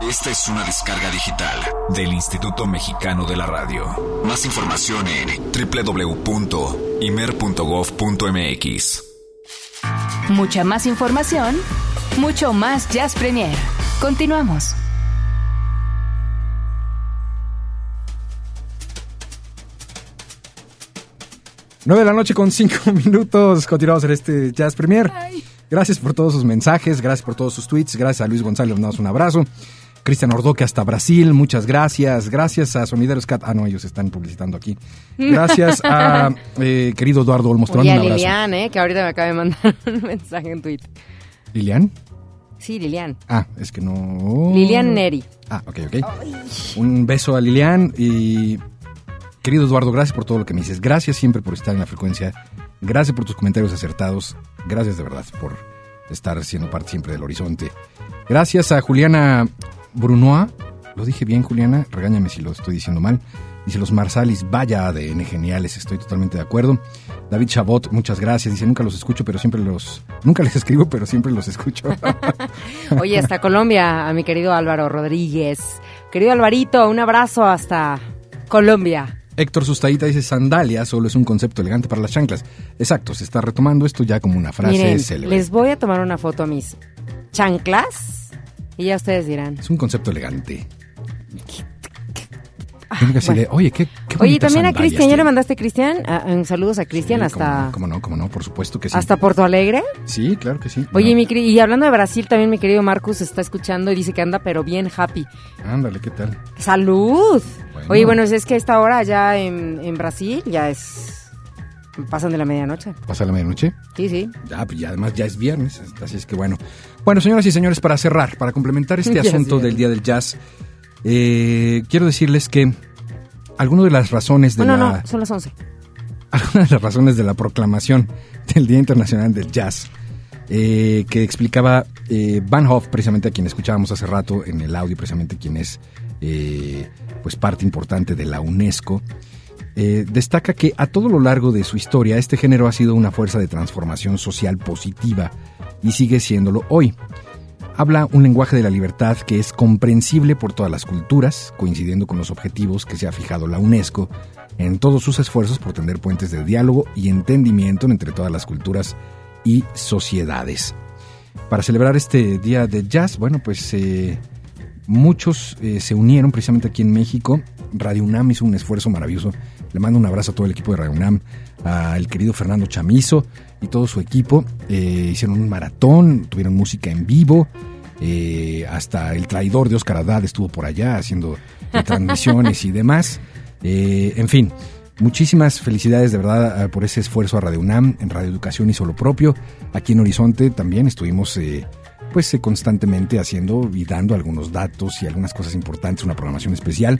Esta es una descarga digital del Instituto Mexicano de la Radio. Más información en www.imer.gov.mx. Mucha más información, mucho más Jazz Premier. Continuamos. 9 de la noche con 5 minutos. Continuamos en este Jazz Premier. Gracias por todos sus mensajes, gracias por todos sus tweets, gracias a Luis González, le damos un abrazo. Cristian Ordoque hasta Brasil, muchas gracias. Gracias a Sonideros Cat. Ah, no, ellos están publicitando aquí. Gracias a eh, querido Eduardo Olmos. Y a Lilian, eh, que ahorita me acaba de mandar un mensaje en Twitter. ¿Lilian? Sí, Lilian. Ah, es que no. Lilian Neri. Ah, ok, ok. Un beso a Lilian y. Querido Eduardo, gracias por todo lo que me dices. Gracias siempre por estar en la frecuencia. Gracias por tus comentarios acertados. Gracias de verdad por estar siendo parte siempre del horizonte. Gracias a Juliana Brunois. Lo dije bien, Juliana. Regáñame si lo estoy diciendo mal. Dice los Marsalis, vaya ADN geniales, estoy totalmente de acuerdo. David Chabot, muchas gracias. Dice, nunca los escucho, pero siempre los... Nunca les escribo, pero siempre los escucho. Oye, hasta Colombia, a mi querido Álvaro Rodríguez. Querido Alvarito, un abrazo hasta Colombia. Héctor Sustaita dice, sandalia solo es un concepto elegante para las chanclas. Exacto, se está retomando esto ya como una frase Miren, célebre. les voy a tomar una foto a mis chanclas y ya ustedes dirán. Es un concepto elegante. Decirle, oye, qué, qué Oye, también a Cristian, ¿ya le tiene". mandaste a Cristian? Ah, ah, saludos a Cristian Sí, hasta, Cómo no, cómo no, por supuesto que sí. hasta Porto Alegre. Sí, claro que sí. Oye, No, mi, y hablando de Brasil, también mi querido Marcus está escuchando y dice que anda pero bien happy. Ándale, ¿qué tal? ¡Salud! Bueno. Oye, bueno, es que a esta hora ya en, en Brasil ya es... Pasan de la medianoche. ¿Pasa la medianoche? Sí, sí. Ya, pues ya además ya es viernes, así es que bueno. Bueno, señoras y señores, para cerrar, para complementar este es asunto del. Día del Jazz, eh, quiero decirles que algunas de las razones de no, la... no, son las 11. algunas de las razones de la proclamación del Día Internacional del Jazz eh, que explicaba eh, Van Hoff, precisamente a quien escuchábamos hace rato en el audio, precisamente quien es eh, pues parte importante de la UNESCO, eh, destaca que a todo lo largo de su historia este género ha sido una fuerza de transformación social positiva y sigue siéndolo hoy. Habla un lenguaje de la libertad que es comprensible por todas las culturas, coincidiendo con los objetivos que se ha fijado la UNESCO en todos sus esfuerzos por tender puentes de diálogo y entendimiento entre todas las culturas y sociedades. Para celebrar este día de jazz, bueno, pues eh, muchos eh, se unieron precisamente aquí en México. Radio UNAM hizo un esfuerzo maravilloso. Le mando un abrazo a todo el equipo de Radio UNAM, al querido Fernando Chamizo y todo su equipo. Eh, hicieron un maratón, tuvieron música en vivo. eh, hasta el traidor de Oscar Haddad estuvo por allá haciendo transmisiones y demás. Eh, en fin, muchísimas felicidades de verdad eh, por ese esfuerzo a Radio UNAM, en Radio Educación hizo lo propio. Aquí en Horizonte también estuvimos eh, pues constantemente haciendo y dando algunos datos y algunas cosas importantes, una programación especial.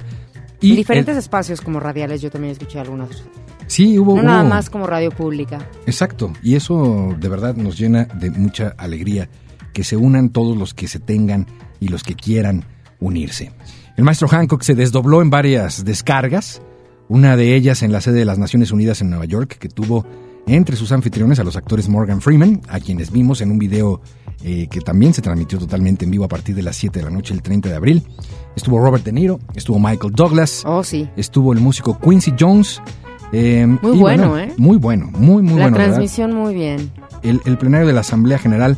Y en diferentes el- espacios como radiales yo también escuché algunos. sí, hubo, No nada más como radio pública. Exacto, y eso de verdad nos llena de mucha alegría que se unan todos los que se tengan y los que quieran unirse. El maestro Hancock se desdobló en varias descargas, una de ellas en la sede de las Naciones Unidas en Nueva York, que tuvo entre sus anfitriones a los actores Morgan Freeman, a quienes vimos en un video eh, que también se transmitió totalmente en vivo a partir de las 7 de la noche el 30 de abril. Estuvo Robert De Niro, estuvo Michael Douglas, Oh, sí. estuvo el músico Quincy Jones. eh, Muy bueno, ¿eh? Muy bueno, muy, muy la bueno. ¿verdad? transmisión muy bien. el, el plenario de la Asamblea General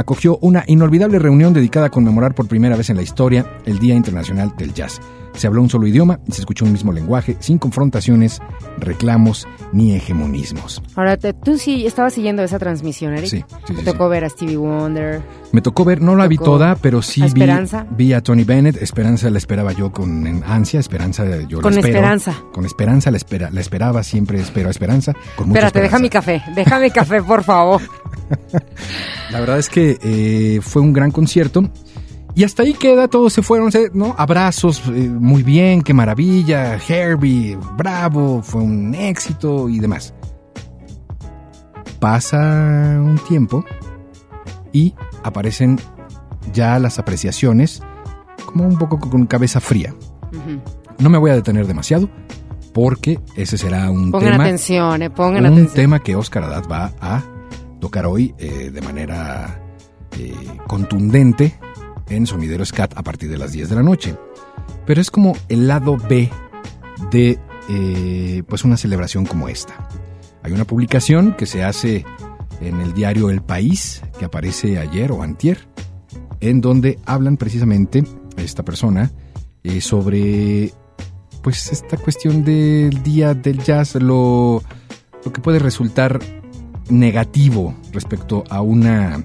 acogió una inolvidable reunión dedicada a conmemorar por primera vez en la historia el Día Internacional del Jazz. Se habló un solo idioma y se escuchó un mismo lenguaje, sin confrontaciones, reclamos ni hegemonismos. Ahora, tú sí estabas siguiendo esa transmisión, Eric. Sí, sí, sí, tocó ver a Stevie Wonder. Me tocó ver, no la vi toda, pero sí vi, a Tony Bennett. Esperanza la esperaba yo con ansia, Esperanza yo la Con espero. esperanza. Con esperanza la, espera, la esperaba, siempre espero a Esperanza. Con Espérate, deja mi café. Deja mi café, por favor. La verdad es que eh, fue un gran concierto. Y hasta ahí queda, todos se fueron, ¿no? Abrazos, eh, muy bien, qué maravilla, Herbie, bravo, fue un éxito y demás. Pasa un tiempo y aparecen ya las apreciaciones como un poco con cabeza fría. No me voy a detener demasiado porque ese será un Pongan tema atención, eh, pongan un atención. tema que Oscar Haddad va a tocar hoy eh, de manera eh, contundente en Sonidero Scat a partir de las 10 de la noche. Pero es como el lado B de eh, pues una celebración como esta. Hay una publicación que se hace en el diario El País, que aparece ayer o antier, en donde hablan precisamente esta persona sobre pues esta cuestión del día del jazz, lo, lo que puede resultar negativo respecto a una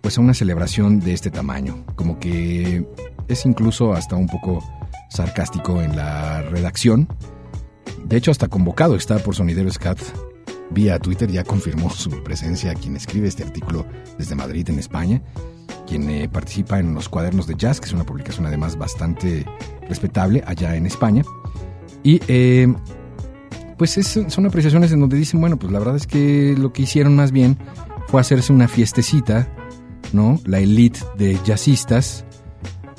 pues a una celebración de este tamaño, como que es incluso hasta un poco sarcástico en la redacción. De hecho, hasta convocado está por Sonidero Scat vía Twitter, ya confirmó su presencia quien escribe este artículo desde Madrid, en España, quien eh, participa en los cuadernos de jazz, que es una publicación además bastante respetable allá en España. Y eh, pues son apreciaciones en donde dicen, bueno, pues la verdad es que lo que hicieron más bien fue hacerse una fiestecita, ¿no? La elite de jazzistas,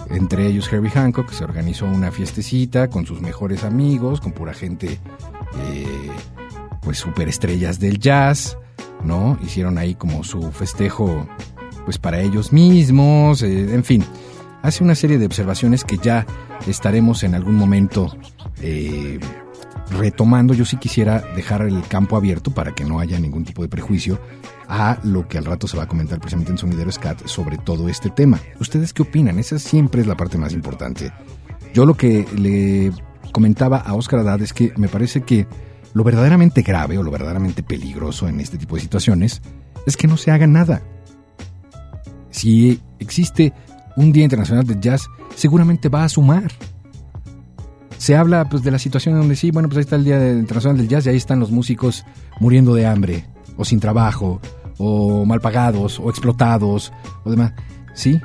entre ellos Herbie Hancock, se organizó una fiestecita con sus mejores amigos, con pura gente, eh, pues superestrellas del jazz, ¿no? Hicieron ahí como su festejo, pues para ellos mismos, eh, en fin. Hace una serie de observaciones que ya estaremos en algún momento eh, retomando, yo sí quisiera dejar el campo abierto para que no haya ningún tipo de prejuicio a lo que al rato se va a comentar precisamente en Sonidero Scat sobre todo este tema. ¿Ustedes qué opinan? Esa siempre es la parte más importante. Yo lo que le comentaba a Oscar Haddad es que me parece que lo verdaderamente grave o lo verdaderamente peligroso en este tipo de situaciones es que no se haga nada. Si existe un Día Internacional del Jazz, seguramente va a sumar se habla pues de la situación en donde sí, bueno, pues ahí está el Día Internacional del Jazz y ahí están los músicos muriendo de hambre, o sin trabajo, o mal pagados, o explotados, o demás. Sí,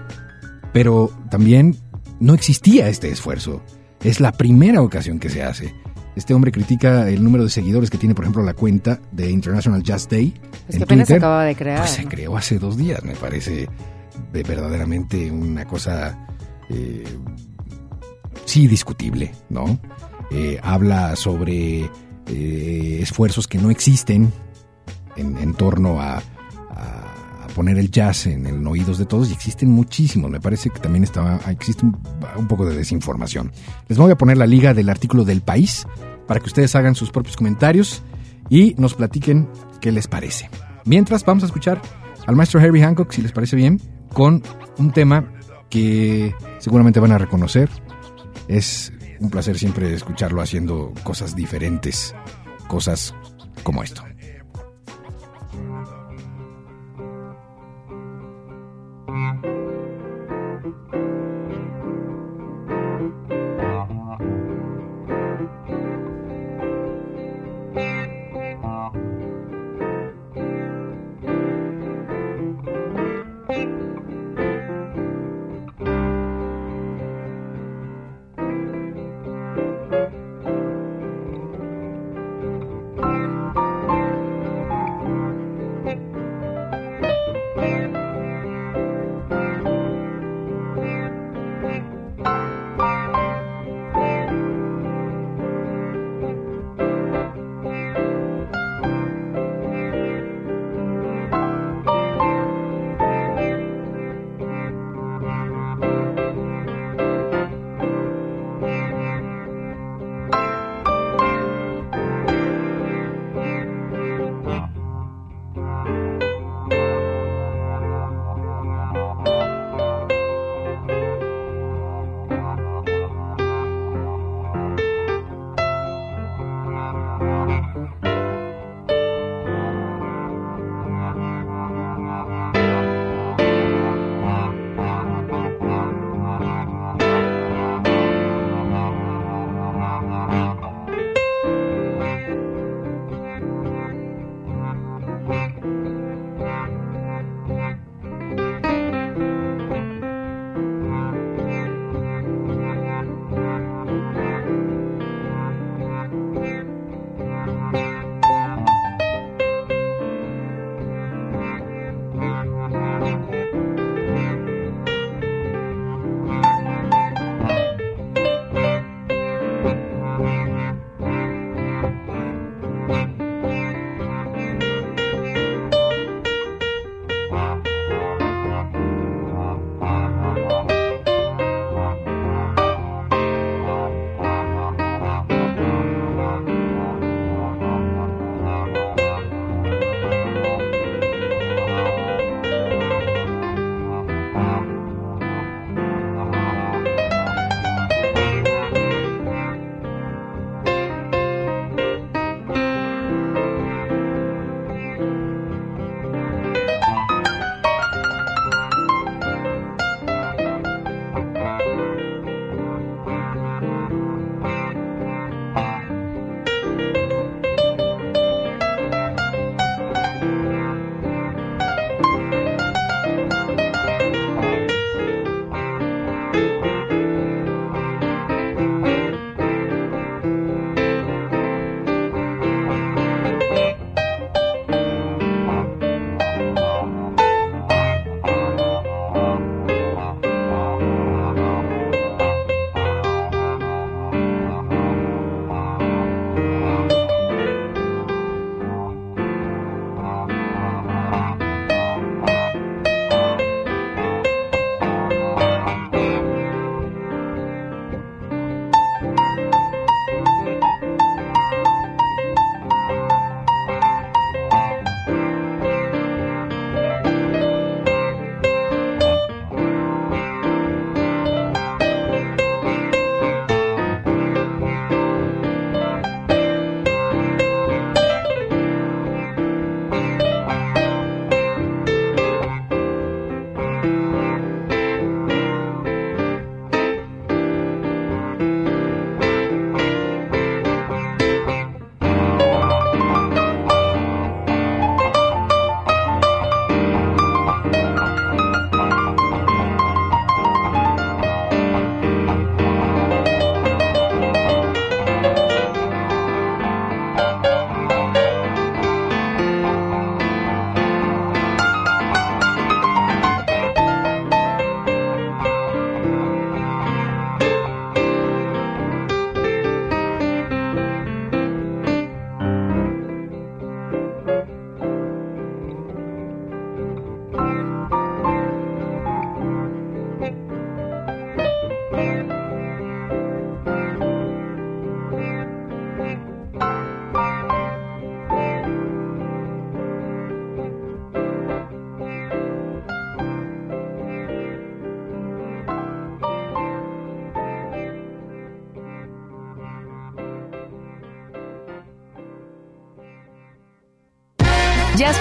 pero también no existía este esfuerzo. Es la primera ocasión que se hace. Este hombre critica el número de seguidores que tiene, por ejemplo, la cuenta de International Jazz Day. Es que apenas se acaba de crear. Pues se creó hace dos días, me parece verdaderamente una cosa eh, sí discutible, ¿no? Eh, habla sobre eh, esfuerzos que no existen en, torno a, poner el jazz en, el oídos de todos y existen muchísimos. Me parece que también está, existe un, un, poco de desinformación. Les voy a poner la liga del artículo del país para que ustedes hagan sus propios comentarios y nos platiquen qué les parece. Mientras vamos a escuchar al maestro Herbie Hancock, si les parece bien, con un tema que seguramente van a reconocer es un placer siempre escucharlo haciendo cosas diferentes, cosas como esto.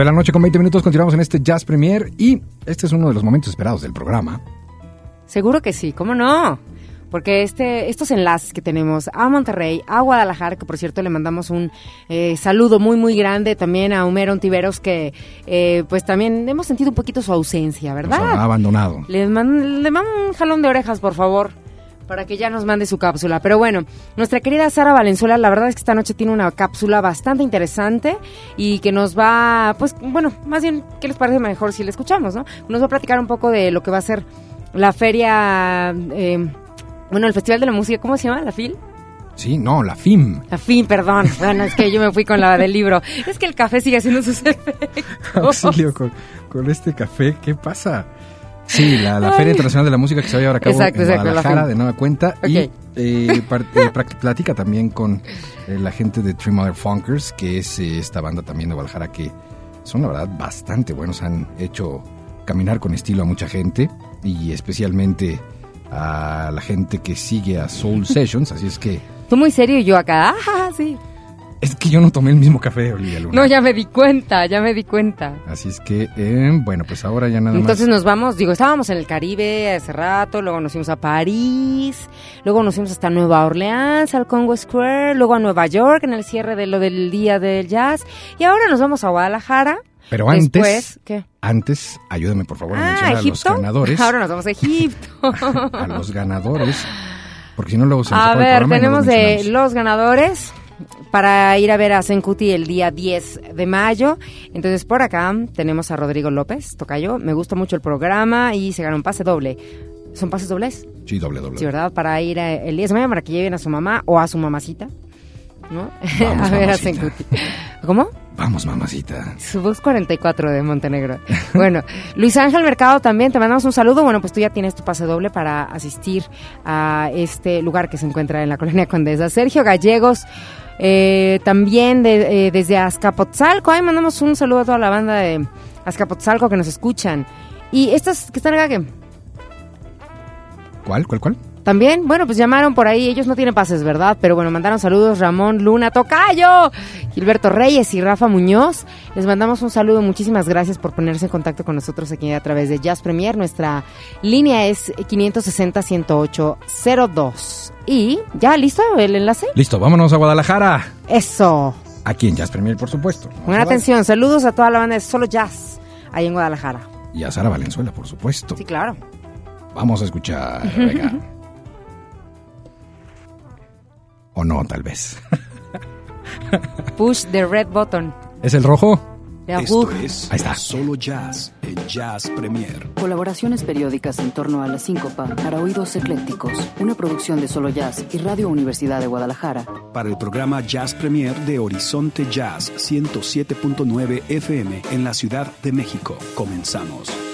De la noche con 20 minutos, continuamos en este Jazz Premier y este es uno de los momentos esperados del programa. Seguro que sí, ¿cómo no? Porque este, estos enlaces que tenemos a Monterrey, a Guadalajara, que por cierto le mandamos un eh, saludo muy, muy grande también a Homero Ontiveros, que eh, pues también hemos sentido un poquito su ausencia, Nos ¿verdad? ha abandonado. Le mando, le mando un jalón de orejas, por favor, para que ya nos mande su cápsula. Pero bueno, nuestra querida Sara Valenzuela, la verdad es que esta noche tiene una cápsula bastante interesante y que nos va, pues, bueno, más bien, ¿qué les parece mejor si la escuchamos, no? Nos va a platicar un poco de lo que va a ser la feria, eh, bueno, el Festival de la Música, ¿cómo se llama? ¿La FIL? Sí, no, la FIM. La FIM, perdón. Bueno, es que yo me fui con la del libro. Es que el café sigue haciendo sus efectos. Auxilio con, con este café, ¿qué pasa? Sí, la, la Feria Internacional de la Música que se va a llevar a cabo Exacto, en exacto, la Guadalajara de nueva cuenta. Y eh, eh, platica también con eh, la gente de Three Mother Funkers, que es eh, esta banda también de Guadalajara que son la verdad bastante buenos, han hecho caminar con estilo a mucha gente y especialmente a la gente que sigue a Soul Sessions, así es que Tú muy serio y yo acá. Ah, sí. Es que yo no tomé el mismo café, Olivia Luna. No, ya me di cuenta, ya me di cuenta. Así es que, eh, bueno, pues ahora ya nada Entonces más. nos vamos, digo, estábamos en el Caribe hace rato, luego nos fuimos a París, luego nos fuimos hasta Nueva Orleans, al Congo Square, luego a Nueva York en el cierre de lo del Día del Jazz, y ahora nos vamos a Guadalajara. Pero antes, Después, ¿qué? antes, ayúdame por favor a Ah, mencionar a los ganadores. Ahora nos vamos a Egipto. a los ganadores, porque si no luego se nos A el ver, tenemos de los ganadores para ir a ver a Sencuti el día 10 de mayo. Entonces, por acá tenemos a Rodrigo López, tocayo. Me gusta mucho el programa y se gana un pase doble. ¿Son pases dobles? Sí, doble, doble. Sí, ¿verdad? Para ir a- el 10 de mayo para que lleven a su mamá o a su mamacita. ¿No? Vamos, a ver a. Sencuti. ¿Cómo? Vamos, mamacita. Su voz 44 de Montenegro. Bueno, Luis Ángel Mercado también, te mandamos un saludo. Bueno, pues tú ya tienes tu pase doble para asistir a este lugar que se encuentra en la colonia Condesa. Sergio Gallegos, eh, también de- eh, desde Azcapotzalco. Ahí mandamos un saludo a toda la banda de Azcapotzalco que nos escuchan. Y estas que están acá, ¿qué? ¿Cuál, cuál, cuál? También, bueno, pues llamaron por ahí, ellos no tienen pases, ¿verdad? Pero bueno, mandaron saludos Ramón Luna Tocayo, Gilberto Reyes y Rafa Muñoz. Les mandamos un saludo, muchísimas gracias por ponerse en contacto con nosotros aquí a través de Jazz Premier. Nuestra línea es 560-108-02. Y ya, ¿listo el enlace? Listo, vámonos a Guadalajara. Eso. Aquí en Jazz Premier, por supuesto. Buena atención, saludos a toda la banda de Solo Jazz, ahí en Guadalajara. Y a Sara Valenzuela, por supuesto. Sí, claro. Vamos a escuchar. Venga. o no, tal vez. Push the red button. ¿Es el rojo? Esto es Ahí está. Solo Jazz en Jazz Premier. Colaboraciones periódicas en torno a la síncopa para oídos eclécticos. Una producción de Solo Jazz y Radio Universidad de Guadalajara. Para el programa Jazz Premier de Horizonte Jazz 107.9 FM en la Ciudad de México. Comenzamos.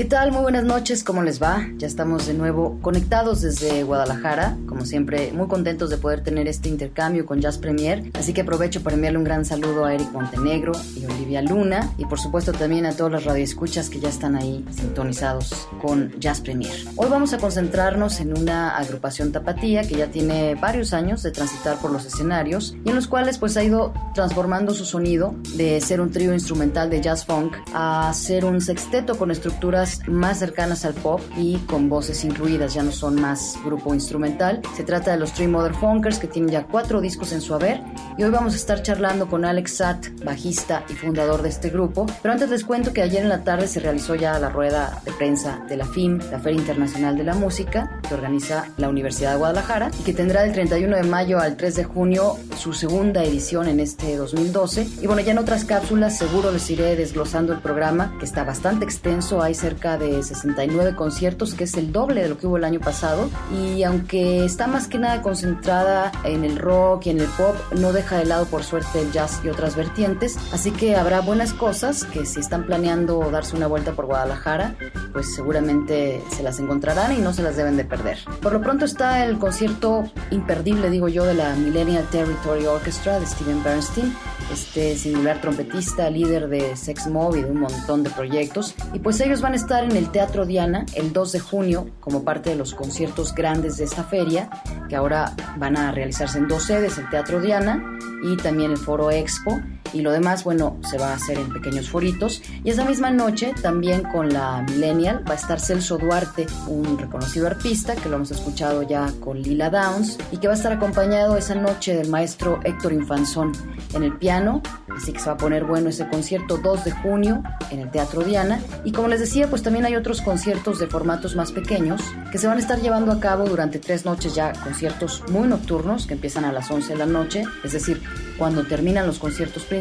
¿Qué tal? Muy buenas noches, ¿cómo les va? Ya estamos de nuevo conectados desde Guadalajara, como siempre muy contentos de poder tener este intercambio con Jazz Premier, así que aprovecho para enviarle un gran saludo a Eric Montenegro y Olivia Luna y por supuesto también a todas las radioescuchas que ya están ahí sintonizados con Jazz Premier. Hoy vamos a concentrarnos en una agrupación tapatía que ya tiene varios años de transitar por los escenarios y en los cuales pues ha ido transformando su sonido de ser un trío instrumental de jazz funk a ser un sexteto con estructuras más cercanas al pop y con voces incluidas, ya no son más grupo instrumental. Se trata de los Three Mother Funkers que tienen ya cuatro discos en su haber y hoy vamos a estar charlando con Alex Satt, bajista y fundador de este grupo. Pero antes les cuento que ayer en la tarde se realizó ya la rueda de prensa de la FIM, la Feria Internacional de la Música, que organiza la Universidad de Guadalajara y que tendrá del 31 de mayo al 3 de junio su segunda edición en este 2012. Y bueno, ya en otras cápsulas seguro les iré desglosando el programa, que está bastante extenso, hay cerca cerca de 69 conciertos, que es el doble de lo que hubo el año pasado. Y aunque está más que nada concentrada en el rock y en el pop, no deja de lado por suerte el jazz y otras vertientes. Así que habrá buenas cosas que si están planeando darse una vuelta por Guadalajara, pues seguramente se las encontrarán y no se las deben de perder. Por lo pronto está el concierto imperdible, digo yo, de la Millennial Territory Orchestra de Steven Bernstein, este singular trompetista, líder de Sex Mob y de un montón de proyectos. Y pues ellos van a estar en el Teatro Diana el 2 de junio como parte de los conciertos grandes de esta feria, que ahora van a realizarse en dos sedes, el Teatro Diana y también el Foro Expo y lo demás, bueno, se va a hacer en pequeños foritos. Y esa misma noche, también con la Millennial, va a estar Celso Duarte, un reconocido arpista que lo hemos escuchado ya con Lila Downs y que va a estar acompañado esa noche del maestro Héctor Infanzón en el piano. Así que se va a poner bueno ese concierto 2 de junio en el Teatro Diana. Y como les decía, pues también hay otros conciertos de formatos más pequeños que se van a estar llevando a cabo durante tres noches ya, conciertos muy nocturnos que empiezan a las 11 de la noche, es decir, cuando terminan los conciertos principales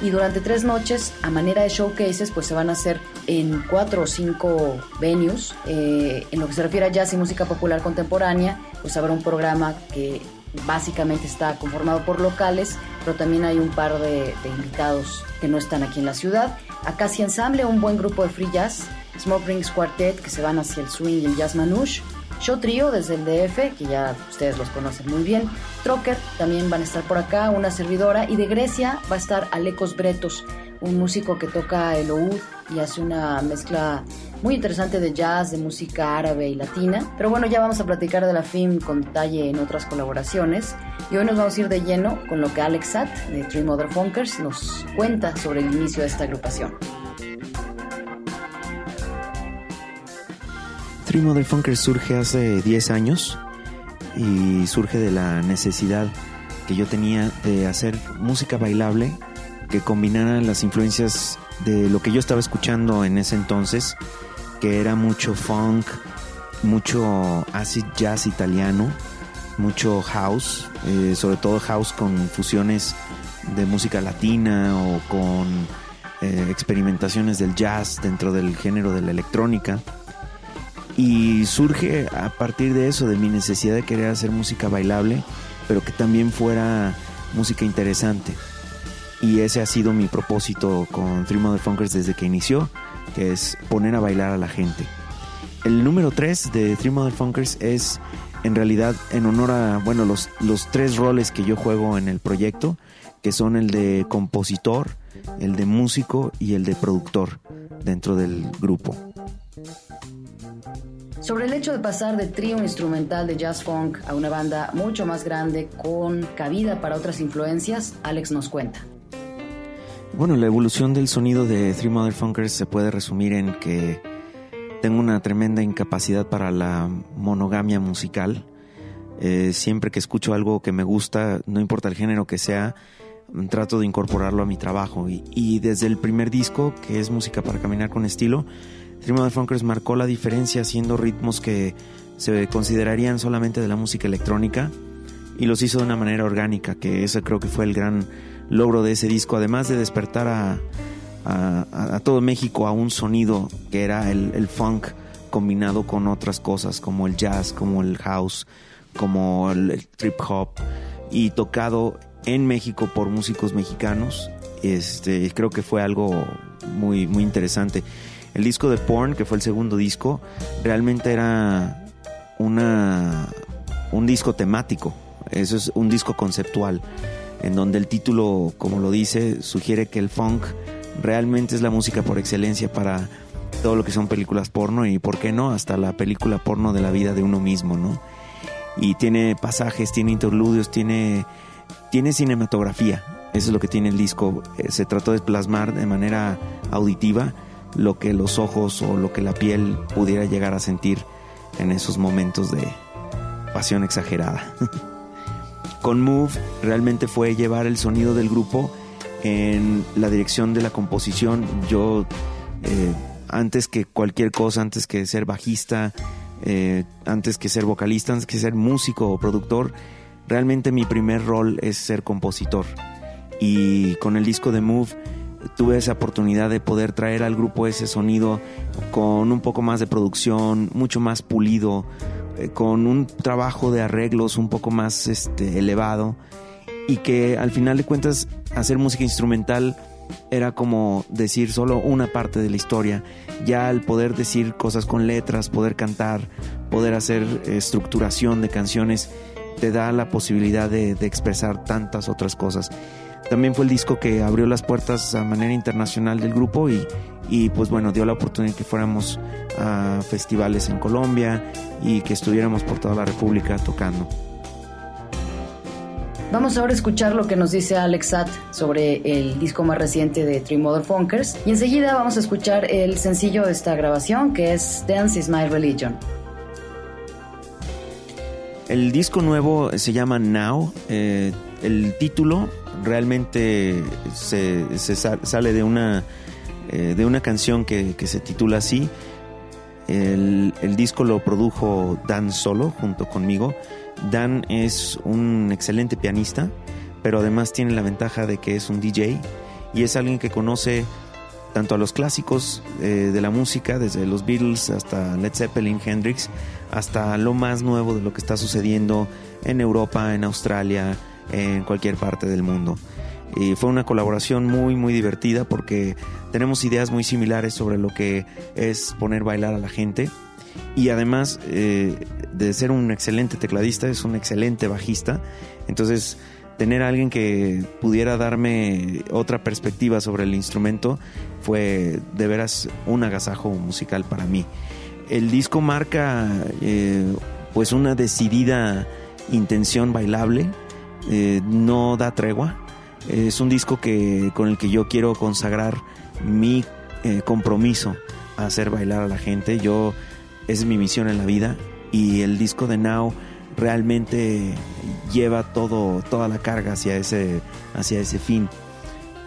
y durante tres noches a manera de showcases pues se van a hacer en cuatro o cinco venues. Eh, en lo que se refiere a jazz y música popular contemporánea pues habrá un programa que básicamente está conformado por locales pero también hay un par de, invitados que no están aquí en la ciudad. Acacia Ensemble un buen grupo de free jazz Smoke Rings Quartet que se van hacia el swing y el jazz manouche Show Trio desde el DF, que ya ustedes los conocen muy bien. Trocker también van a estar por acá, una servidora. Y de Grecia va a estar Alekos Bretos, un músico que toca el oud y hace una mezcla muy interesante de jazz, de música árabe y latina. Pero bueno, ya vamos a platicar de la film con detalle en otras colaboraciones. Y hoy nos vamos a ir de lleno con lo que Alex Satt de Three Motherfunkers nos cuenta sobre el inicio de esta agrupación. Three Motherfuckers surge hace 10 años y surge de la necesidad que yo tenía de hacer música bailable que combinara las influencias de lo que yo estaba escuchando en ese entonces, que era mucho funk, mucho acid jazz italiano, mucho house, eh, sobre todo house con fusiones de música latina o con eh, experimentaciones del jazz dentro del género de la electrónica. Y surge a partir de eso, de mi necesidad de querer hacer música bailable, pero que también fuera música interesante. Y ese ha sido mi propósito con Three Motherfuckers desde que inició, que es poner a bailar a la gente. El número 3 de Three Motherfuckers es en realidad en honor a, bueno, los, los tres roles que yo juego en el proyecto, que son el de compositor, el de músico y el de productor dentro del grupo. Sobre el hecho de pasar de trío instrumental de jazz funk a una banda mucho más grande con cabida para otras influencias, Alex nos cuenta. Bueno, la evolución del sonido de Three Motherfuckers se puede resumir en que tengo una tremenda incapacidad para la monogamia musical. Eh, siempre que escucho algo que me gusta, no importa el género que sea, trato de incorporarlo a mi trabajo. Y desde el primer disco, que es Música para Caminar con Estilo, Three Motherfuckers marcó la diferencia haciendo ritmos que se considerarían solamente de la música electrónica y los hizo de una manera orgánica, que ese creo que fue el gran logro de ese disco, además de despertar a, todo México a un sonido que era el, el, funk combinado con otras cosas como el jazz, como el house, como el trip hop y tocado en México por músicos mexicanos. Este, creo que fue algo muy, muy interesante. El disco de Porn, que fue el segundo disco, realmente era una, un disco temático. Eso es un disco conceptual, en donde el título, como lo dice, sugiere que el funk realmente es la música por excelencia para todo lo que son películas porno y, ¿por qué no?, hasta la película porno de la vida de uno mismo, ¿no? Y tiene pasajes, tiene interludios, tiene, tiene cinematografía. Eso es lo que tiene el disco. Se trató de plasmar de manera auditiva lo que los ojos o lo que la piel pudiera llegar a sentir en esos momentos de pasión exagerada. Con Move realmente fue llevar el sonido del grupo en la dirección de la composición. Yo, eh, antes que cualquier cosa, antes que ser bajista, eh, antes que ser vocalista, antes que ser músico o productor, realmente mi primer rol es ser compositor. Y con el disco de Move tuve esa oportunidad de poder traer al grupo ese sonido con un poco más de producción, mucho más pulido, eh, con un trabajo de arreglos un poco más este, elevado y que al final de cuentas hacer música instrumental era como decir solo una parte de la historia. Ya al poder decir cosas con letras, poder cantar, poder hacer estructuración de canciones, te da la posibilidad de, de expresar tantas otras cosas. También fue el disco que abrió las puertas a manera internacional del grupo y, y pues bueno, dio la oportunidad que fuéramos a festivales en Colombia y que estuviéramos por toda la República tocando. Vamos ahora a escuchar lo que nos dice Alex Satt sobre el disco más reciente de Three Mother Funkers y enseguida vamos a escuchar el sencillo de esta grabación que es Dance is My Religion. El disco nuevo se llama Now. Eh, el título realmente se, sale de una, eh, de una canción que, que, se titula así. El, el, disco lo produjo Dan Solo junto conmigo. Dan es un excelente pianista, pero además tiene la ventaja de que es un DJ y es alguien que conoce tanto a los clásicos eh, de la música, desde los Beatles hasta Led Zeppelin, Hendrix, hasta lo más nuevo de lo que está sucediendo en Europa, en Australia, en cualquier parte del mundo. Y fue una colaboración muy muy divertida porque tenemos ideas muy similares sobre lo que es poner bailar a la gente. Y además eh, de ser un excelente tecladista es un excelente bajista. Entonces tener a alguien que pudiera darme otra perspectiva sobre el instrumento fue de veras un agasajo musical para mí. El disco marca eh, pues una decidida intención bailable eh, no da tregua. Es un disco que, con el que yo quiero consagrar mi eh, compromiso a hacer bailar a la gente. Yo, es mi misión en la vida y el disco de Now realmente lleva todo, toda la carga hacia ese, hacia ese fin.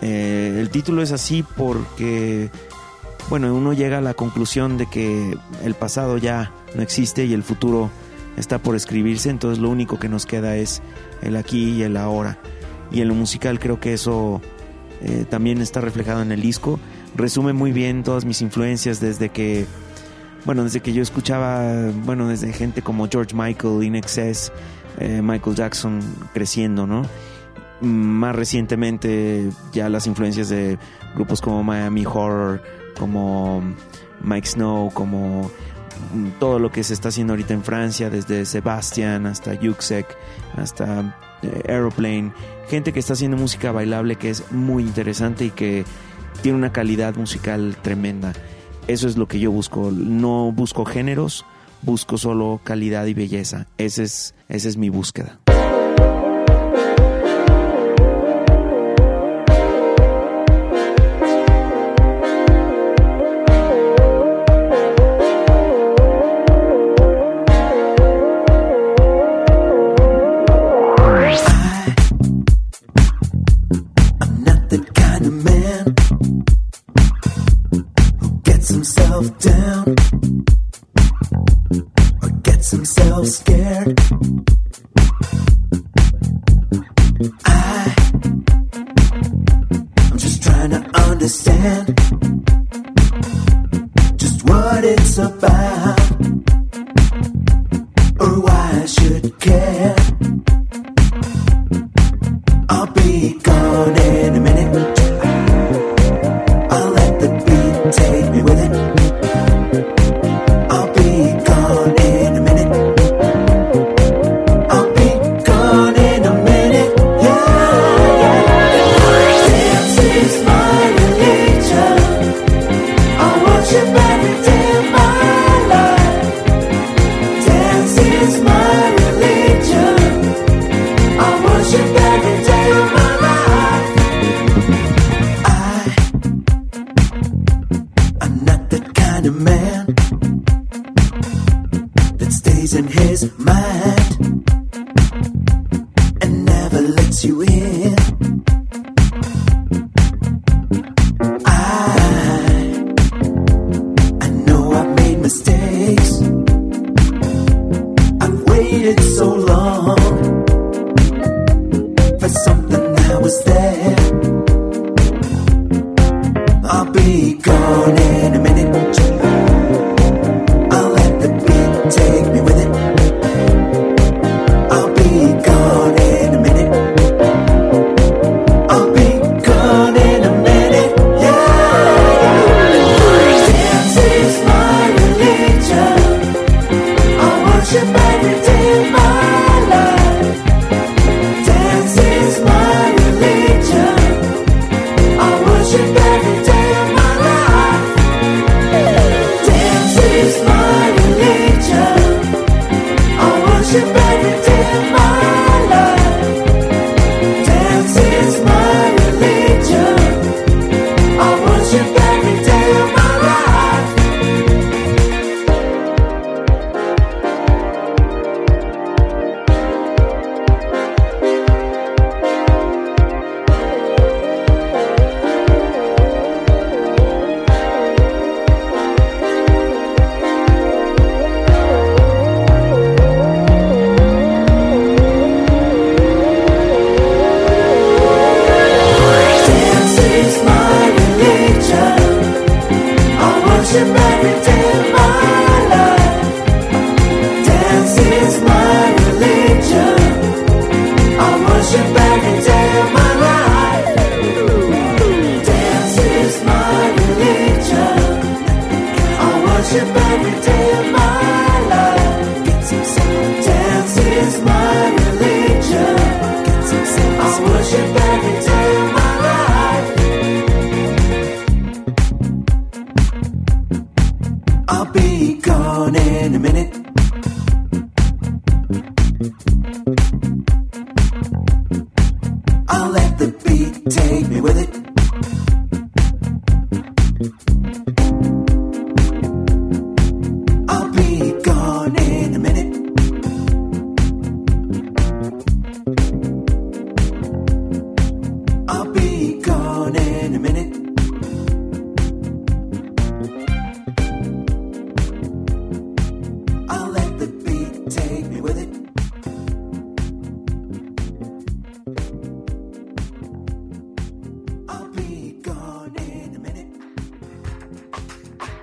Eh, el título es así porque, bueno, uno llega a la conclusión de que el pasado ya no existe y el futuro está por escribirse, entonces lo único que nos queda es el aquí y el ahora. Y en lo musical creo que eso eh, también está reflejado en el disco. Resume muy bien todas mis influencias desde que, bueno, desde que yo escuchaba, bueno, desde gente como George Michael, In Excess, eh, Michael Jackson creciendo, ¿no? Más recientemente ya las influencias de grupos como Miami Horror, como Mike Snow, como todo lo que se está haciendo ahorita en Francia, desde Sebastian hasta Yuxek, hasta eh, Aeroplane, gente que está haciendo música bailable que es muy interesante y que tiene una calidad musical tremenda. Eso es lo que yo busco, no busco géneros, busco solo calidad y belleza. Ese es, esa es mi búsqueda. man.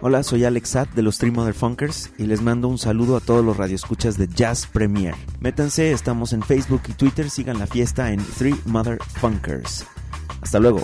Hola, soy Alex Satt de los Three Motherfunkers y les mando un saludo a todos los radioescuchas de Jazz Premier. Métanse, estamos en Facebook y Twitter, sigan la fiesta en Three Motherfunkers. Hasta luego.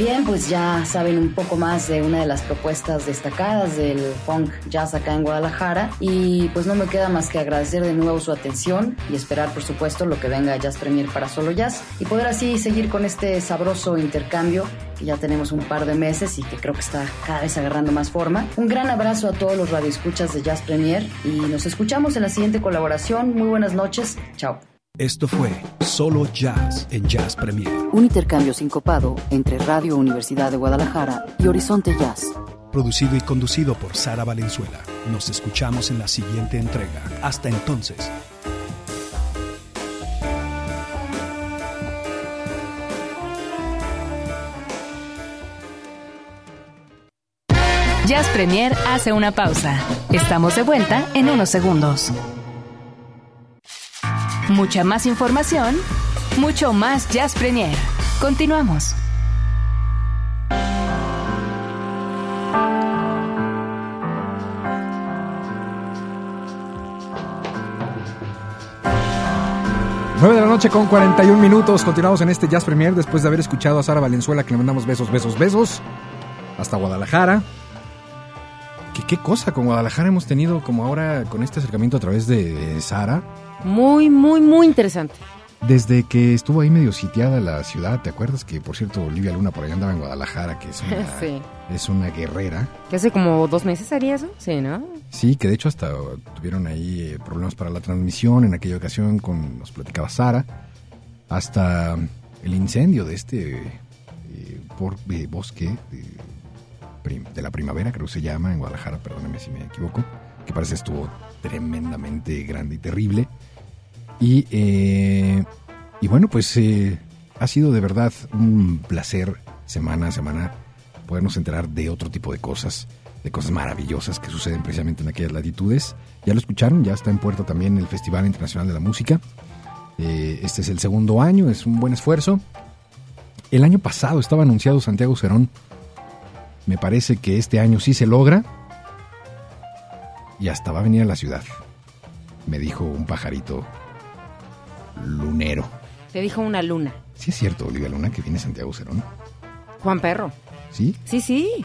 Bien, pues ya saben un poco más de una de las propuestas destacadas del funk jazz acá en Guadalajara y pues no me queda más que agradecer de nuevo su atención y esperar por supuesto lo que venga Jazz Premier para Solo Jazz y poder así seguir con este sabroso intercambio que ya tenemos un par de meses y que creo que está cada vez agarrando más forma. Un gran abrazo a todos los radioescuchas de Jazz Premier y nos escuchamos en la siguiente colaboración. Muy buenas noches. Chao. Esto fue Solo Jazz en Jazz Premier. Un intercambio sincopado entre Radio Universidad de Guadalajara y Horizonte Jazz. Producido y conducido por Sara Valenzuela. Nos escuchamos en la siguiente entrega. Hasta entonces. Jazz Premier hace una pausa. Estamos de vuelta en unos segundos. Mucha más información, mucho más Jazz Premier. Continuamos. Nueve de la noche con 41 minutos. Continuamos en este Jazz Premier después de haber escuchado a Sara Valenzuela que le mandamos besos, besos, besos. Hasta Guadalajara. ¿Qué, qué cosa con Guadalajara hemos tenido como ahora con este acercamiento a través de Sara? Muy, muy, muy interesante. Desde que estuvo ahí medio sitiada la ciudad, ¿te acuerdas que, por cierto, Olivia Luna por allá andaba en Guadalajara, que es una, Sí. es una guerrera? Que hace como dos meses haría eso. Sí, ¿no? Sí, que de hecho hasta tuvieron ahí eh, problemas para la transmisión en aquella ocasión con, nos platicaba Sara, hasta el incendio de este eh, por, eh, bosque de la primavera, creo que se llama, en Guadalajara, perdóname si me equivoco, que parece estuvo tremendamente grande y terrible. Y, eh, y bueno, pues eh, ha sido de verdad un placer semana a semana podernos enterar de otro tipo de cosas, de cosas maravillosas que suceden precisamente en aquellas latitudes. Ya lo escucharon, ya está en puerta también el Festival Internacional de la Música. Eh, este es el segundo año, es un buen esfuerzo. El año pasado estaba anunciado Santiago Cerón. Me parece que este año sí se logra. Y hasta va a venir a la ciudad. Me dijo un pajarito lunero. Te dijo una luna. Sí es cierto, Olivia Luna, que viene Santiago Cerón. Juan Perro. ¿Sí? Sí, sí.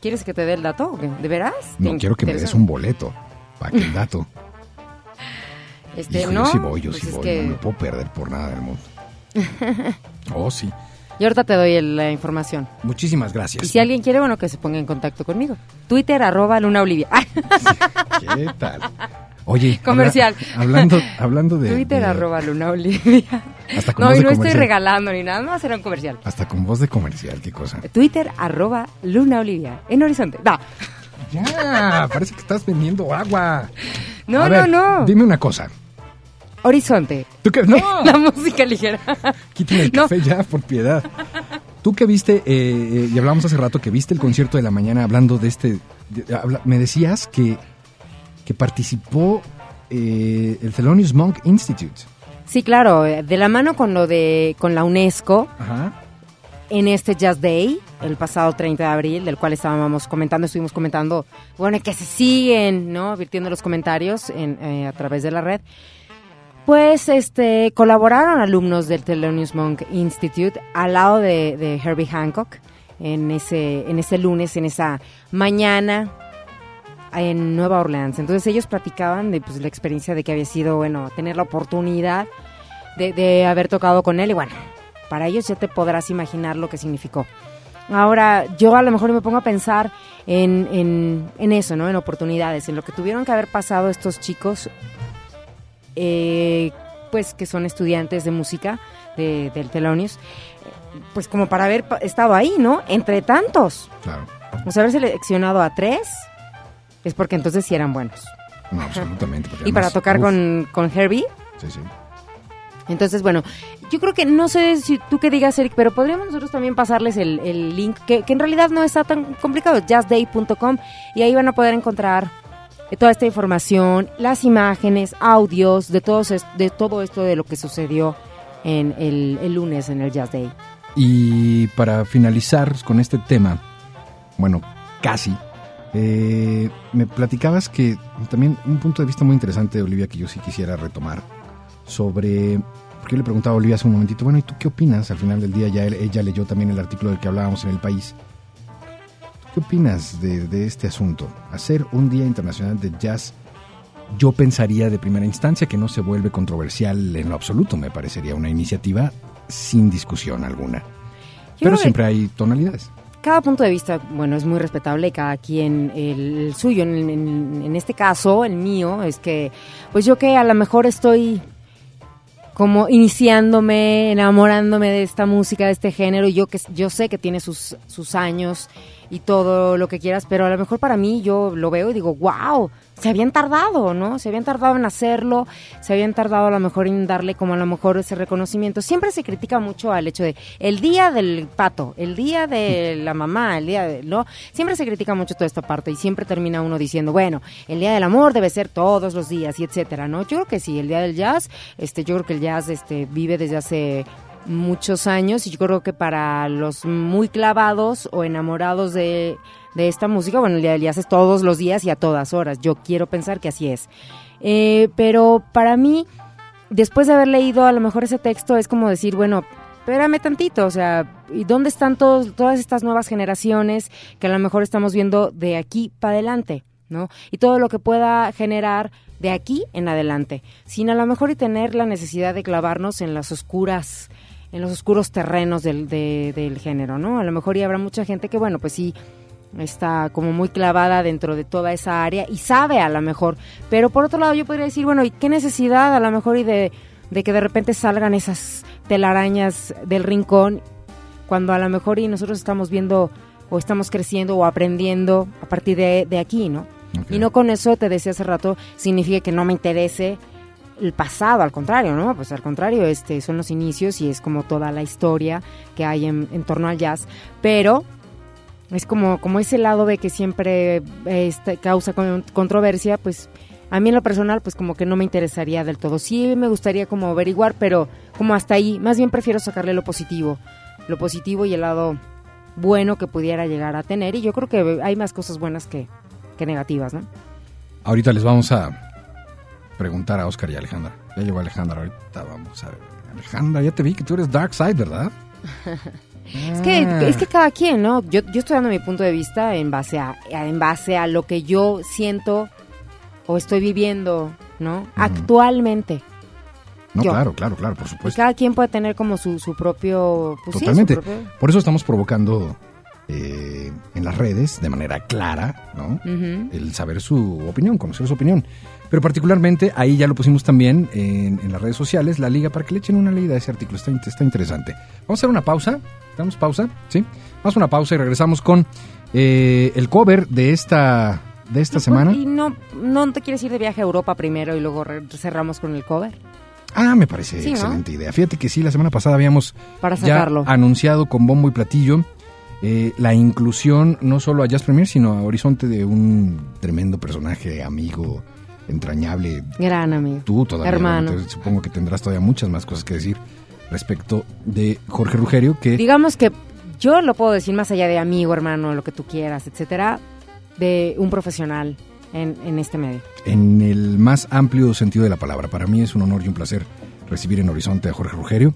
¿Quieres que te dé el dato? ¿De veras? No, ¿Te quiero que me des un boleto. Para que el dato. Este, Hijo, no. yo sí voy, yo pues sí voy. que- No me puedo perder por nada del mundo. Oh, sí. Y ahorita te doy la información. Muchísimas gracias. Y si alguien quiere, bueno, que se ponga en contacto conmigo. Twitter, arroba Luna Olivia. ¿Qué tal? Oye. Comercial. habla- hablando, hablando de. Twitter, de- arroba Luna Olivia. Hasta con No, voz y de no estoy regalando ni nada, no será un comercial. Hasta con voz de comercial, qué cosa. Twitter, arroba Luna Olivia. En Horizonte. No, Ya, parece que estás vendiendo agua. no, A no, ver, no. Dime una cosa. Horizonte. ¿Tú qué? No, La música ligera. quítale el No. café ya, por piedad. Tú que viste, eh, eh, y hablamos hace rato, que viste el concierto de la mañana hablando de este. de- habla- me decías que, que participó eh, el Thelonious Monk Institute. Sí, claro, eh, de la mano con lo de con la UNESCO, Ajá. en este Jazz Day, el pasado 30 de abril, del cual estábamos comentando, estuvimos comentando, bueno, que se siguen, ¿no? Virtiendo los comentarios en, eh, a través de la red. Pues este colaboraron alumnos del Thelonious Monk Institute al lado de, de Herbie Hancock en ese, en ese lunes, en esa mañana en Nueva Orleans. Entonces ellos platicaban de pues, la experiencia de que había sido, bueno, tener la oportunidad de, de haber tocado con él y bueno, para ellos ya te podrás imaginar lo que significó. Ahora, yo a lo mejor me pongo a pensar en, en, en eso, ¿no? En oportunidades, en lo que tuvieron que haber pasado estos chicos, eh, pues que son estudiantes de música de, del Thelonious, pues como para haber estado ahí, ¿no? Entre tantos. Claro. O sea, haber seleccionado a tres, es porque entonces sí eran buenos. No, absolutamente. porque Y para tocar uf, con, con Herbie, Sí, sí. Entonces, bueno, yo creo que no sé si tú qué digas, Eric, pero podríamos nosotros también pasarles el, el link, que, que en realidad no está tan complicado, jazzday.com, y ahí van a poder encontrar toda esta información, las imágenes, audios, de, todos de todo esto de lo que sucedió en el, el lunes en el Jazz Day. Y para finalizar con este tema, bueno, casi, eh, me platicabas que también un punto de vista muy interesante de Olivia que yo sí quisiera retomar sobre, porque yo le preguntaba a Olivia hace un momentito, bueno, ¿y tú qué opinas? Al final del día ya él- ella leyó también el artículo del que hablábamos en el país. ¿Tú qué opinas de, de este asunto? Hacer un Día Internacional de Jazz, yo pensaría de primera instancia que no se vuelve controversial en lo absoluto, me parecería una iniciativa sin discusión alguna. Pero siempre hay tonalidades. Cada punto de vista, bueno, es muy respetable y cada quien el, suyo. En, en- en este caso, el mío, es que, pues yo que a lo mejor estoy como iniciándome, enamorándome de esta música, de este género, yo que yo sé que tiene sus, sus años y todo lo que quieras, pero a lo mejor para mí yo lo veo y digo, wow, se habían tardado, ¿no? Se habían tardado en hacerlo, se habían tardado a lo mejor en darle como a lo mejor ese reconocimiento. Siempre se critica mucho al hecho de el día del pato, el día de la mamá, el día de, ¿no? Siempre se critica mucho toda esta parte y siempre termina uno diciendo, bueno, el día del amor debe ser todos los días y etcétera, ¿no? Yo creo que sí, el día del jazz, este, yo creo que el jazz, este, vive desde hace muchos años y yo creo que para los muy clavados o enamorados de, de esta música, bueno, el día todos los días y a todas horas. Yo quiero pensar que así es. Eh, pero para mí, después de haber leído a lo mejor ese texto, es como decir, bueno, espérame tantito, o sea, ¿y dónde están todos, todas estas nuevas generaciones que a lo mejor estamos viendo de aquí para adelante? ¿no? Y todo lo que pueda generar de aquí en adelante, sin a lo mejor y tener la necesidad de clavarnos en las oscuras, en los oscuros terrenos del, de- del género, ¿no? A lo mejor y habrá mucha gente que, bueno, pues sí, está como muy clavada dentro de toda esa área y sabe a lo mejor, pero por otro lado yo podría decir, bueno, ¿y qué necesidad a lo mejor y de, de que de repente salgan esas telarañas del rincón cuando a lo mejor y nosotros estamos viendo o estamos creciendo o aprendiendo a partir de, de aquí, ¿no? Y no con eso, te decía hace rato, significa que no me interese el pasado, al contrario, ¿no? Pues al contrario, este son los inicios y es como toda la historia que hay en, en torno al jazz, pero es como, como ese lado de que siempre eh, este, causa con- controversia, pues a mí en lo personal, pues como que no me interesaría del todo. Sí me gustaría como averiguar, pero como hasta ahí, más bien prefiero sacarle lo positivo, lo positivo y el lado bueno que pudiera llegar a tener. Y yo creo que hay más cosas buenas que, que negativas, ¿no? Ahorita les vamos a preguntar a Oscar y a Alejandra. Ya llegó Alejandra, ahorita vamos a ver. Alejandra, ya te vi que tú eres Dark Side, ¿verdad? Es que, es que cada quien, ¿no? Yo, yo estoy dando mi punto de vista en base a, en base a lo que yo siento o estoy viviendo, ¿no? Actualmente. No, yo. claro, claro, claro, por Y supuesto. cada quien puede tener como su, su propio... pues sí, su Totalmente. propio- Por eso estamos provocando eh, en las redes, de manera clara, ¿no? Ujú. El saber su opinión, conocer su opinión. Pero particularmente, ahí ya lo pusimos también en, en las redes sociales, la liga, para que le echen una leída a ese artículo. Está, está interesante. Vamos a hacer una pausa. ¿Damos pausa? ¿Sí? Vamos a una pausa y regresamos con eh, el cover de esta, de esta semana. ¿Y no, no te quieres ir de viaje a Europa primero y luego cerramos con el cover? Ah, me parece Sí, ¿no? excelente idea. Fíjate que sí, la semana pasada habíamos Para ya sacarlo. anunciado con bombo y platillo eh, la inclusión no solo a Jazz Premier, sino a Horizonte de un tremendo personaje, amigo, entrañable. Gran amigo. Tú todavía, Hermano. te- supongo que tendrás todavía muchas más cosas que decir respecto de Jorge Rugerio, que Digamos que yo lo puedo decir más allá de amigo, hermano, lo que tú quieras, etcétera, de un profesional en, en este medio. En el más amplio sentido de la palabra, para mí es un honor y un placer recibir en Horizonte a Jorge Rugerio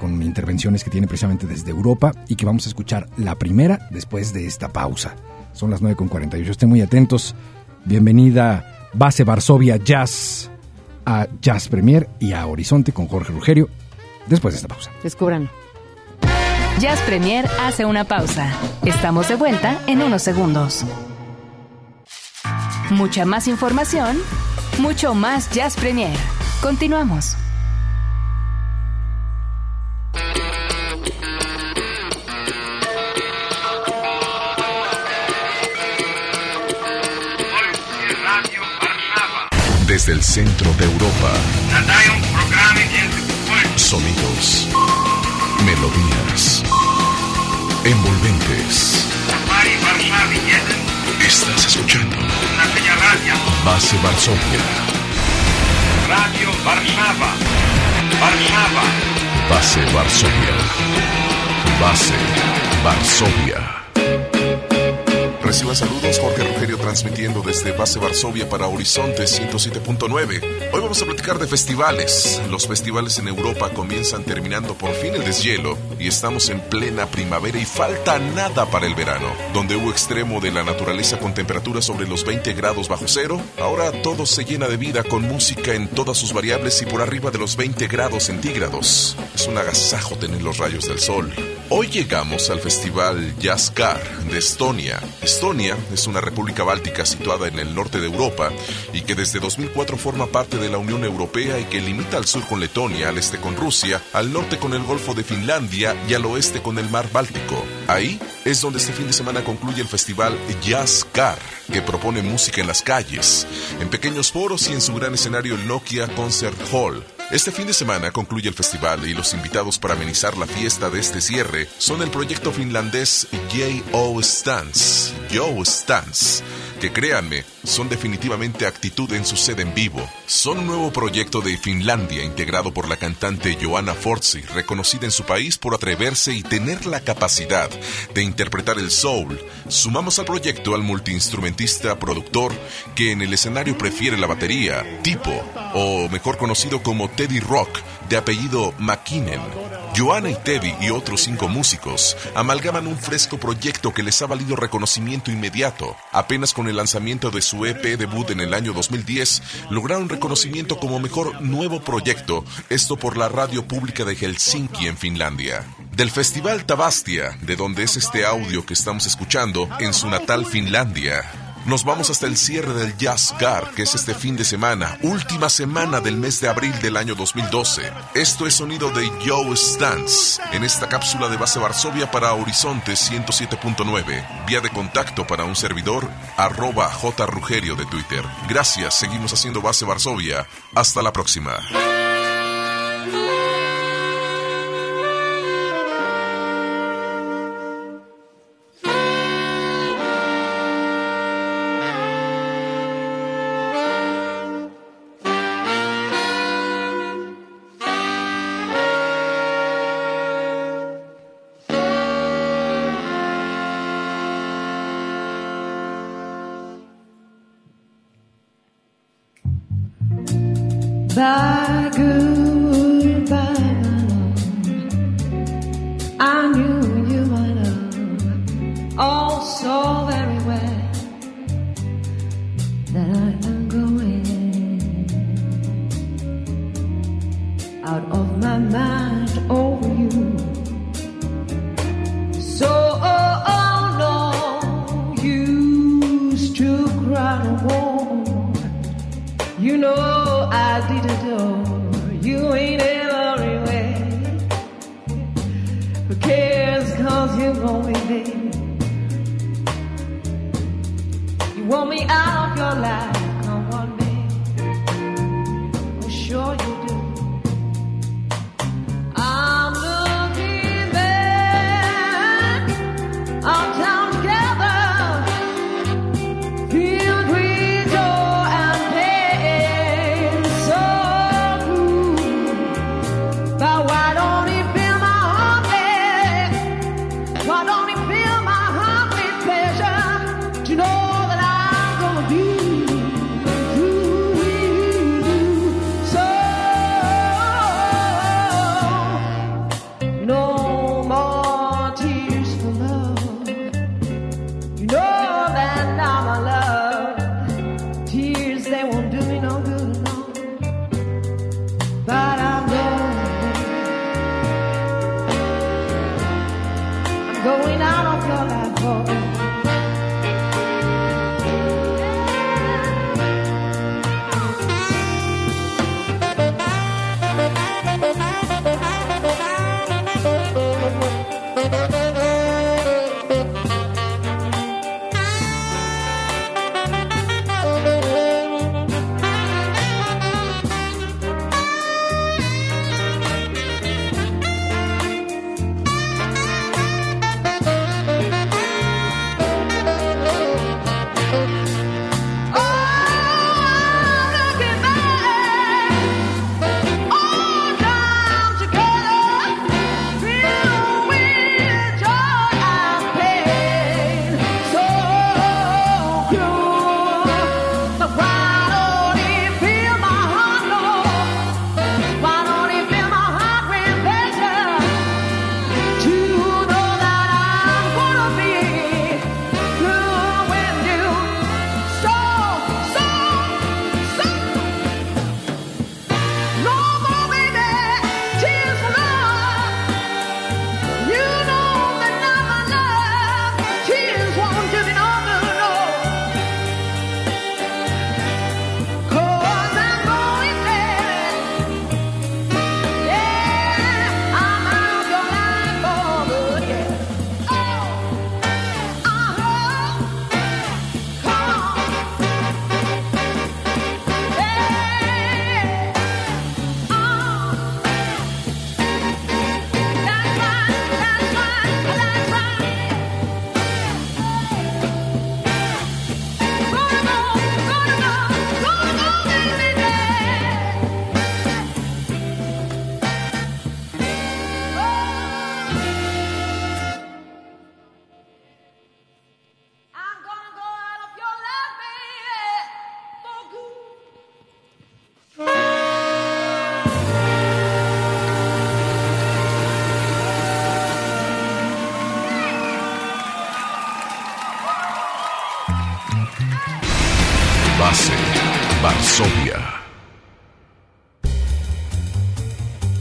con intervenciones que tiene precisamente desde Europa y que vamos a escuchar la primera después de esta pausa. Son las 9.48, estén muy atentos. Bienvenida Base Varsovia Jazz a Jazz Premier y a Horizonte con Jorge Rugerio después de esta pausa. Descúbranlo. Jazz Premier hace una pausa. Estamos de vuelta en unos segundos. Mucha más información, mucho más Jazz Premier. Continuamos. Desde el centro de Europa. Sonidos. Melodías. Envolventes. Estás escuchando. Base Varsovia. Radio Warszawa. Warszawa. Base Varsovia. Base Varsovia. Reciba saludos, Jorge Rogerio transmitiendo desde Base Varsovia para Horizonte 107.9. Hoy vamos a platicar de festivales. Los festivales en Europa comienzan terminando por fin el deshielo y estamos en plena primavera y falta nada para el verano. Donde hubo extremo de la naturaleza con temperaturas sobre los 20 grados bajo cero, ahora todo se llena de vida con música en todas sus variables y por arriba de los 20 grados centígrados. Es un agasajo tener los rayos del sol. Hoy llegamos al festival Jazzcar de Estonia. Estonia es una república báltica situada en el norte de Europa y que desde 2004 forma parte de la Unión Europea y que limita al sur con Letonia, al este con Rusia, al norte con el Golfo de Finlandia y al oeste con el Mar Báltico. Ahí es donde este fin de semana concluye el festival Jazzcar, que propone música en las calles, en pequeños foros y en su gran escenario el Nokia Concert Hall. Este fin de semana concluye el festival y los invitados para amenizar la fiesta de este cierre son el proyecto finlandés J.O. Stans, Stans, que créanme, son definitivamente actitud en su sede en vivo. Son un nuevo proyecto de Finlandia integrado por la cantante Joanna Forzi, reconocida en su país por atreverse y tener la capacidad de interpretar el soul. Sumamos al proyecto al multiinstrumentista productor que en el escenario prefiere la batería, tipo, o mejor conocido como Teddy Rock, de apellido McKinnon. Joanna y Teddy y otros cinco músicos amalgaman un fresco proyecto que les ha valido reconocimiento inmediato. Apenas con el lanzamiento de su EP debut en el año 2010, lograron reconocimiento como mejor nuevo proyecto, esto por la radio pública de Helsinki en Finlandia. Del Festival Tabastia, de donde es este audio que estamos escuchando, en su natal Finlandia. Nos vamos hasta el cierre del Jazz Car, que es este fin de semana, última semana del mes de abril del año 2012. Esto es sonido de Joe Stans, en esta cápsula de base Varsovia para Horizonte 107.9. Vía de contacto para un servidor, arroba jrugerio de Twitter. Gracias, seguimos haciendo base Varsovia. Hasta la próxima.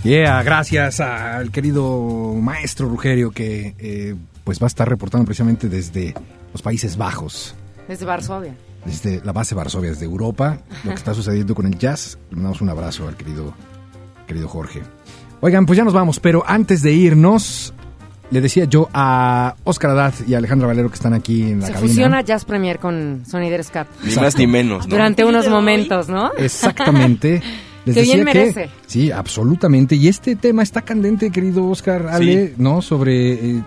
Yeah, gracias al querido maestro Rugerio que eh, pues va a estar reportando precisamente desde los Países Bajos, Desde Varsovia. desde la base Varsovia, desde Europa, lo que está sucediendo con el jazz. Le mandamos un abrazo al querido, querido Jorge. Oigan, pues ya nos vamos, pero antes de irnos, le decía yo a Oscar Haddad y a Alejandra Valero que están aquí en la Se cabina. fusiona Jazz Premier con Sonider Scat. Ni más ni menos, ¿no? Durante unos momentos, ¿no? Exactamente. Les Que bien decía que- merece. sí, absolutamente. Y este tema está candente, querido Oscar Ale, Sí. ¿no? Sobre. eh,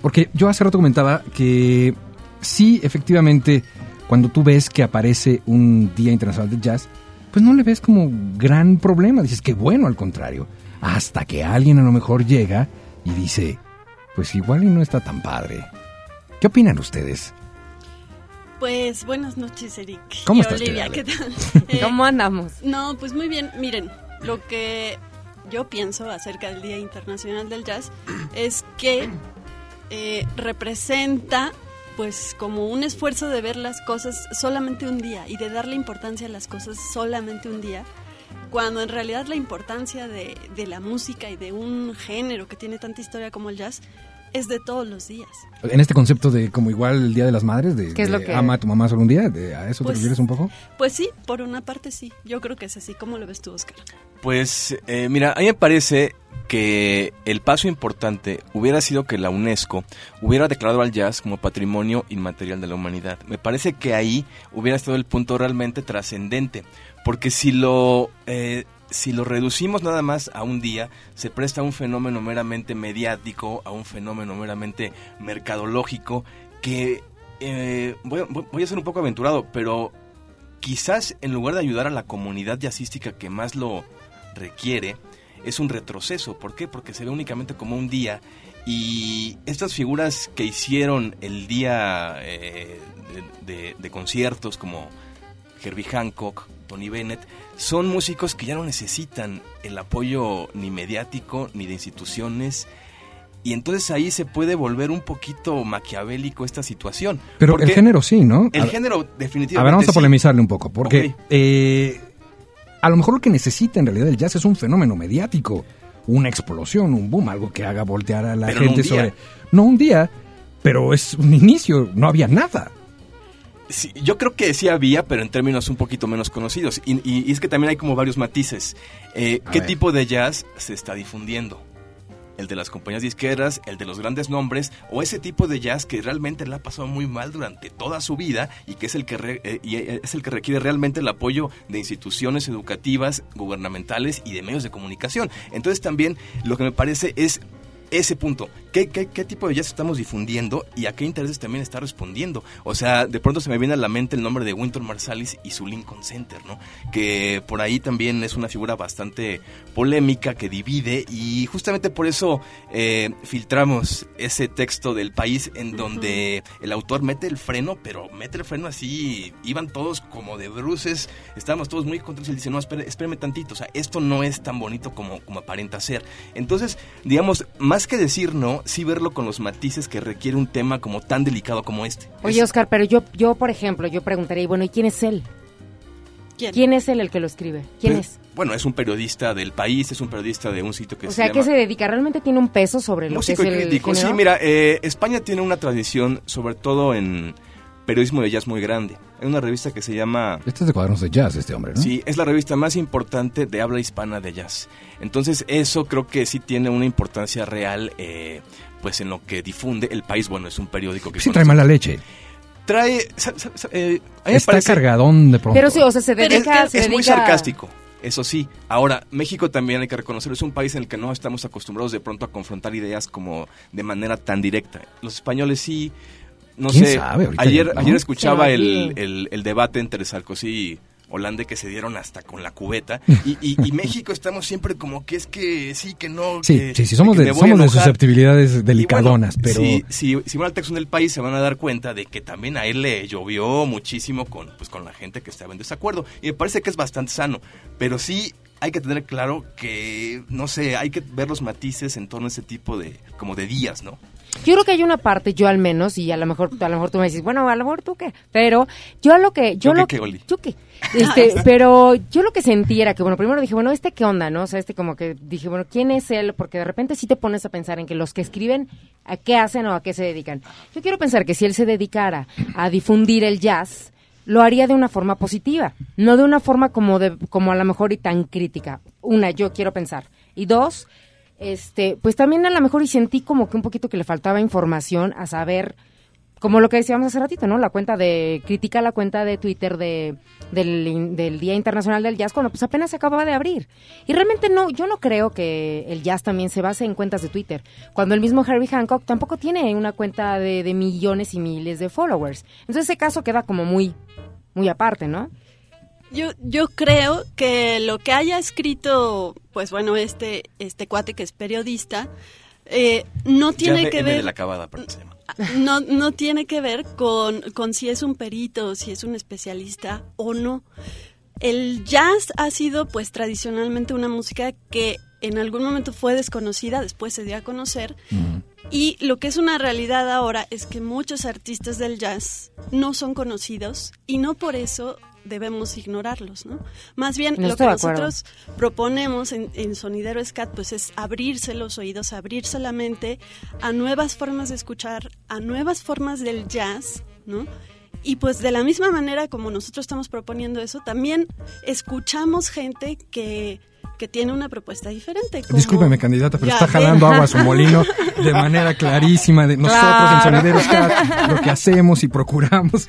porque yo hace rato comentaba que sí, efectivamente, cuando tú ves que aparece un Día Internacional del Jazz, pues no le ves como gran problema. Dices que bueno, al contrario. Hasta que alguien a lo mejor llega y dice, pues igual y no está tan padre. ¿Qué opinan ustedes? Pues buenas noches, Eric. ¿Cómo Y estás, Olivia, ¿qué tal? Eh, ¿Cómo andamos? No, pues muy bien. Miren, lo que yo pienso acerca del Día Internacional del Jazz es que eh, representa pues como un esfuerzo de ver las cosas solamente un día y de darle importancia a las cosas solamente un día, cuando en realidad la importancia de, de la música y de un género que tiene tanta historia como el jazz es de todos los días. En este concepto de como igual el Día de las Madres, de, ¿Qué es lo que- ama a tu mamá solo un día, de- ¿a eso Pues- te refieres un poco? Pues sí, por una parte sí. Yo creo que es así. ¿Cómo lo ves tú, Oscar? Pues eh, mira, a mí me parece que el paso importante hubiera sido que la UNESCO hubiera declarado al jazz como patrimonio inmaterial de la humanidad. Me parece que ahí hubiera estado el punto realmente trascendente, porque si lo eh, si lo reducimos nada más a un día, se presta a un fenómeno meramente mediático, a un fenómeno meramente mercadológico, que eh, voy, a ser un poco aventurado, pero quizás en lugar de ayudar a la comunidad jazzística que más lo requiere, es un retroceso. ¿Por qué? Porque se ve únicamente como un día y estas figuras que hicieron el día eh, de- de conciertos como Herbie Hancock, Tony Bennett, son músicos que ya no necesitan el apoyo ni mediático ni de instituciones. Y entonces ahí se puede volver un poquito maquiavélico esta situación. Pero Porque el género sí, ¿no? El A género definitivamente A ver, vamos a polemizarle un poco, porque eh, a lo mejor lo que necesita en realidad el jazz es un fenómeno mediático, una explosión, un boom, algo que haga voltear a la Pero gente sobre... No un día, pero es un inicio, no había nada. Sí, yo creo que sí había, pero en términos un poquito menos conocidos. Y, y- y es que también hay como varios matices. Eh, ¿Qué ver. tipo de jazz se está difundiendo? ¿El de las compañías disqueras, el de los grandes nombres, o ese tipo de jazz que realmente le ha pasado muy mal durante toda su vida y que es el que, re- eh, y es el que requiere realmente el apoyo de instituciones educativas, gubernamentales y de medios de comunicación? Entonces también lo que me parece es ese punto. ¿Qué, qué, qué tipo de jazz estamos difundiendo y a qué intereses también está respondiendo? O sea, de pronto se me viene a la mente el nombre de Winton Marsalis y su Lincoln Center, ¿no? Que por ahí también es una figura bastante polémica que divide y justamente por eso eh, filtramos ese texto del país en donde el autor mete el freno, pero mete el freno así, iban todos como de bruces, estábamos todos muy contentos y él dice, no, espérame tantito, o sea, esto no es tan bonito como, como aparenta ser. Entonces, digamos, más que decir no, sí verlo con los matices que requiere un tema como tan delicado como este. Oye, Oscar, pero yo, yo, por ejemplo, yo preguntaría, y bueno, ¿y quién es él? ¿Quién? es él el que lo escribe? ¿Quién Pues, es? Bueno, es un periodista del país, es un periodista de un sitio que O se sea, ¿a llama... qué se dedica? ¿Realmente tiene un peso sobre lo Músico que y es el crítico. Sí, mira, eh, España tiene una tradición, sobre todo en periodismo de jazz muy grande. Hay una revista que se llama... Este es de cuadernos de jazz, este hombre, ¿no? Sí, es la revista más importante de habla hispana de jazz. Entonces eso creo que sí tiene una importancia real, eh, pues en lo que difunde el país. Bueno, es un periódico que Sí conoce- trae mala leche. Trae, eh, Está parece- cargadón de pronto. Pero sí, o sea, se es, dedica... es- se es muy dedica- sarcástico, eso sí. Ahora, México también hay que reconocerlo, es un país en el que no estamos acostumbrados de pronto a confrontar ideas como de manera tan directa. Los españoles sí, no ¿Quién sé. sabe ayer, no? ayer escuchaba el, el- el debate entre Sarkozy y Hollande que se dieron hasta con la cubeta. Y, y- y México estamos siempre como que es que sí, que no. Sí, que- sí, sí, somos que de, somos de susceptibilidades delicadonas, bueno, pero... Si, si, si van al texto en el país se van a dar cuenta de que también a él le llovió muchísimo con, pues, con la gente que estaba en desacuerdo. Y me parece que es bastante sano. Pero sí hay que tener claro que, no sé, hay que ver los matices en torno a ese tipo de, como de días, ¿no? Yo creo que hay una parte, yo al menos, y a lo mejor, a lo mejor tú me dices, bueno, a lo mejor tú qué, pero yo lo que, yo, ¿Yo qué lo Oli? yo qué, este, pero yo lo que sentí era que, bueno, primero dije, bueno, este qué onda, ¿no? O sea, este como que dije, bueno, ¿quién es él? Porque de repente sí te pones a pensar en que los que escriben, ¿a qué hacen o a qué se dedican? Yo quiero pensar que si él se dedicara a difundir el jazz, lo haría de una forma positiva, no de una forma como de, como a lo mejor y tan crítica. Una, yo quiero pensar. Y dos, este, pues también a lo mejor y sentí como que un poquito que le faltaba información a saber, como lo que decíamos hace ratito, ¿no? La cuenta de, critica la cuenta de Twitter de, del, del Día Internacional del Jazz, cuando pues apenas se acababa de abrir. Y realmente no, yo no creo que el jazz también se base en cuentas de Twitter. Cuando el mismo Herbie Hancock tampoco tiene una cuenta de, de millones y miles de followers. Entonces ese caso queda como muy, muy aparte, ¿no? Yo, yo creo que lo que haya escrito, pues bueno, este, este cuate que es periodista, eh, no tiene que ver la acabada, llama. no, no tiene que ver con, con si es un perito, si es un especialista o no. El jazz ha sido pues tradicionalmente una música que en algún momento fue desconocida, después se dio a conocer. Y lo que es una realidad ahora es que muchos artistas del jazz no son conocidos y no por eso debemos ignorarlos, ¿no? Más bien No lo que nosotros proponemos en, en Sonidero Scat pues es abrirse los oídos, abrirse la mente a nuevas formas de escuchar, a nuevas formas del jazz, ¿no? Y pues de la misma manera como nosotros estamos proponiendo eso, también escuchamos gente que, que tiene una propuesta diferente. como- Discúlpeme, candidata, pero Ya, está jalando agua a su molino de manera clarísima. De nosotros Claro. en Sonideros lo que hacemos y procuramos.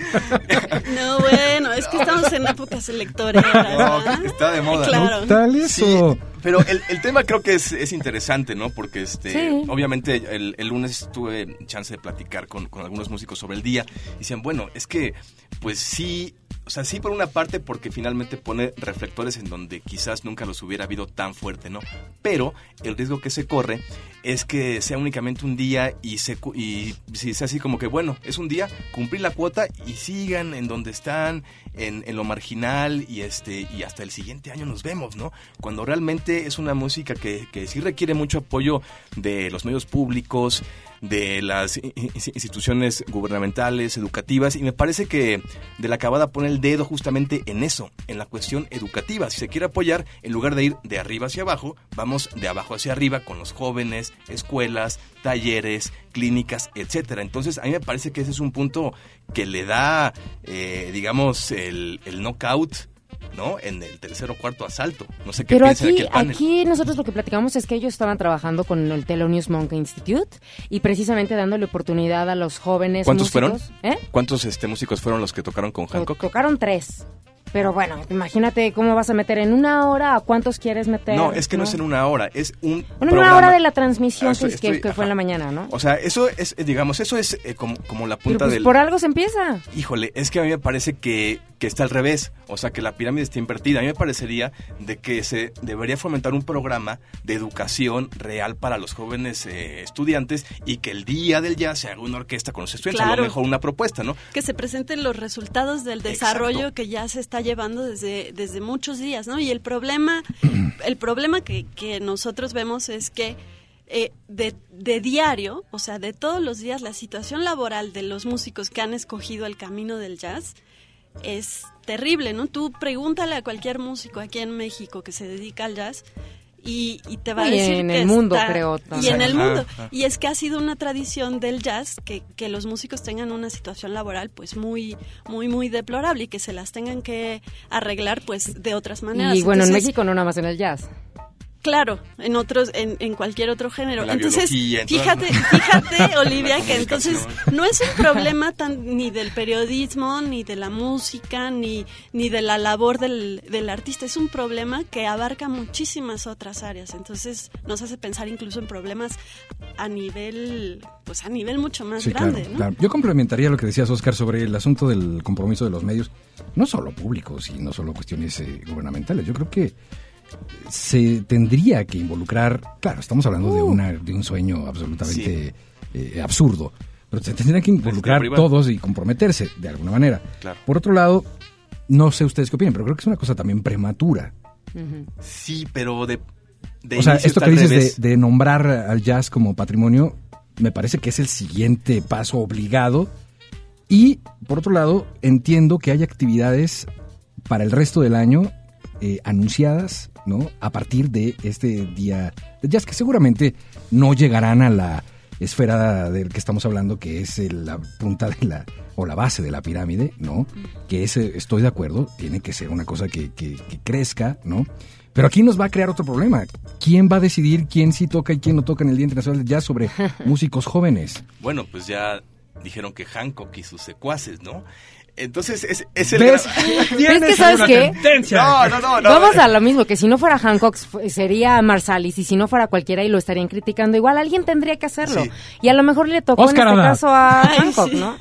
No, bueno, es que estamos en épocas electorales. ¿verdad? Está de moda, ¿no? Claro. Tal eso. Pero el, el tema creo que es, es interesante, ¿no? Porque este, Sí. obviamente el, el lunes tuve chance de platicar con, con algunos músicos sobre el día y decían, bueno, es que pues sí, o sea, sí por una parte porque finalmente pone reflectores en donde quizás nunca los hubiera habido tan fuerte, ¿no? Pero el riesgo que se corre es que sea únicamente un día y se y si sea así como que bueno, es un día, cumplir la cuota y sigan en donde están, en, en lo marginal y este y hasta el siguiente año nos vemos, ¿no? Cuando realmente es una música que, que sí requiere mucho apoyo de los medios públicos, de las instituciones gubernamentales, educativas, y me parece que de la acabada pone el dedo justamente en eso, en la cuestión educativa. Si se quiere apoyar, en lugar de ir de arriba hacia abajo, vamos de abajo hacia arriba con los jóvenes, escuelas, talleres, clínicas, etcétera. Entonces, a mí me parece que ese es un punto que le da, eh, digamos, el, el knockout, ¿no? En el tercer o cuarto asalto. No sé qué Pero piensan aquí, aquí panel. aquí nosotros lo que platicamos es que ellos estaban trabajando con el Thelonious Monk Institute y precisamente dándole oportunidad a los jóvenes ¿Cuántos fueron? ¿Eh? ¿Cuántos este, músicos fueron los que tocaron con To- Hancock? Tocaron tres. Pero bueno, imagínate cómo vas a meter en una hora a cuántos quieres meter. No, es que no, es en una hora, es un Bueno, en una hora de la transmisión Ah, estoy- que, que- estoy- que fue en la mañana, ¿no? O sea, eso es, eh, digamos, eso es eh, como, como la Pero punta pues del... por algo se empieza. Híjole, es que a mí me parece que, que está al revés, o sea, que la pirámide está invertida. A mí me parecería de que se debería fomentar un programa de educación real para los jóvenes eh, estudiantes y que el día del jazz se haga una orquesta con los estudiantes, a Claro. lo mejor una propuesta, ¿no? que se presenten los resultados del desarrollo que ya se está llevando desde, desde muchos días, ¿no? Y el problema, el problema que, que nosotros vemos es que eh, de, de diario, o sea, de todos los días, la situación laboral de los músicos que han escogido el camino del jazz es terrible, ¿no? Tú pregúntale a cualquier músico aquí en México que se dedica al jazz y, y te va a Y decir en que el mundo, está- creo, Y en el mundo. Y es que ha sido una tradición del jazz que, que los músicos tengan una situación laboral pues muy, muy, muy deplorable y que se las tengan que arreglar pues de otras maneras. Y bueno, en México no nada más en el jazz. Claro, en otros, en, en cualquier otro género. La entonces, en fíjate, fíjate, Olivia, que entonces no es un problema tan ni del periodismo, ni de la música, ni, ni de la labor del, del artista. Es un problema que abarca muchísimas otras áreas. Entonces, nos hace pensar incluso en problemas a nivel, pues a nivel mucho más Sí, grande, claro, ¿no? claro. Yo complementaría lo que decías, Oscar, sobre el asunto del compromiso de los medios, no solo públicos y no solo cuestiones eh, gubernamentales. Yo creo que se tendría que involucrar, claro, estamos hablando Uh. de, una, de un sueño absolutamente eh, absurdo, pero se tendría que involucrar privado. todos y comprometerse de alguna manera. Claro. Por otro lado, no sé ustedes qué opinan, pero creo que es una cosa también prematura. Sí, pero de... de o sea, esto que dices de, de nombrar al jazz como patrimonio, me parece que es el siguiente paso obligado. Y por otro lado, entiendo que hay actividades para el resto del año eh, anunciadas, ¿no? A partir de este día de jazz, que seguramente no llegarán a la esfera del que estamos hablando, que es el- la punta de la, o la base de la pirámide, ¿no? Que es, eh, estoy de acuerdo, tiene que ser una cosa que, que- que crezca, ¿no? Pero aquí nos va a crear otro problema. ¿Quién va a decidir quién sí toca y quién no toca en el Día Internacional del Jazz sobre músicos jóvenes? Bueno, pues ya dijeron que Hancock y sus secuaces, ¿no? Entonces, es, es el... ¿Ves? Pero es que, ¿sabes qué? No, no, no, no. Vamos a lo mismo, que si no fuera Hancock sería Marsalis y si no fuera cualquiera y lo estarían criticando, igual alguien tendría que hacerlo. Sí. Y a lo mejor le tocó Oscar en este caso a Ay, Hancock, sí. ¿no?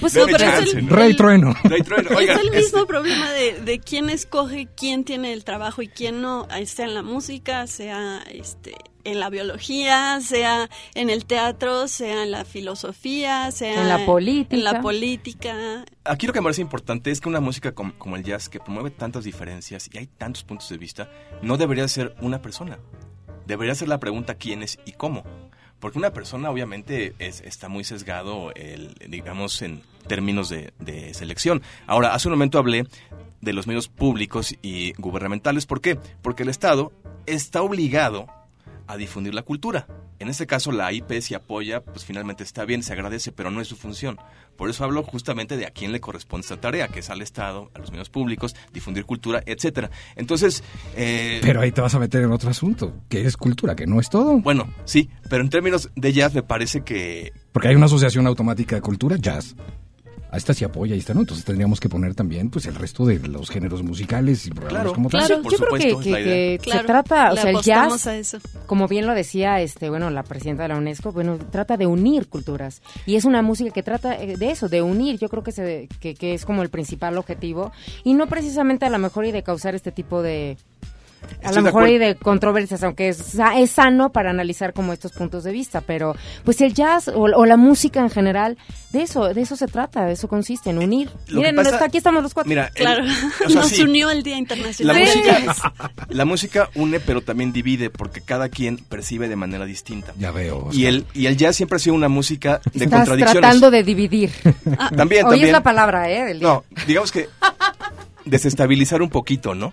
Pues No, pero es el- ¿no? Rey Trueno. Rey Trueno, oigan, es el este- mismo problema de, de quién escoge quién tiene el trabajo y quién no, sea en la música, sea este en la biología, sea en el teatro, sea en la filosofía, sea En la política. en la política. Aquí lo que me parece importante es que una música com- como, el jazz, que promueve tantas diferencias y hay tantos puntos de vista, no debería ser una persona. Debería ser la pregunta quién es y cómo. Porque una persona obviamente es- está muy sesgado, el, digamos, en términos de, de selección. Ahora, hace un momento hablé de los medios públicos y gubernamentales. ¿Por qué? Porque el Estado está obligado a difundir la cultura. En este caso, la IP si apoya, pues finalmente está bien, se agradece, pero no es su función. Por eso hablo justamente de a quién le corresponde esta tarea, que es al Estado, a los medios públicos, difundir cultura, etcétera. Entonces, eh, Pero ahí te vas a meter en otro asunto, que es cultura, que no es todo. bueno, sí, pero en términos de jazz me parece que Porque hay una asociación automática de cultura, jazz. A esta sí apoya, a esta no. Entonces tendríamos que poner también pues el resto de los géneros musicales y programas Claro, como tal. claro. por yo creo que, es la que- idea. que Claro, se trata, o le sea, el jazz, a eso. como bien lo decía este bueno la presidenta de la UNESCO, bueno, trata de unir culturas y es una música que trata eh, de eso, de unir, yo creo que, se, que, que es como el principal objetivo y no precisamente a lo mejor y de causar este tipo de a lo mejor y acuerdo. de controversias, aunque es, es sano para analizar como estos puntos de vista, pero pues el jazz o, o la música en general, de eso, de eso se trata, de eso consiste, en unir. Que Miren, pasa- está- aquí estamos los cuatro. Mira, el- Claro, o sea, nos sí, unió el Día la Internacional. Sí. música, la música une, pero también divide, porque cada quien percibe de manera distinta. Ya veo. Y el, y el jazz siempre ha sido una música de Estás contradicciones. tratando de dividir. También, Hoy también. es la palabra, ¿eh? Del día. No, digamos que desestabilizar un poquito, ¿no?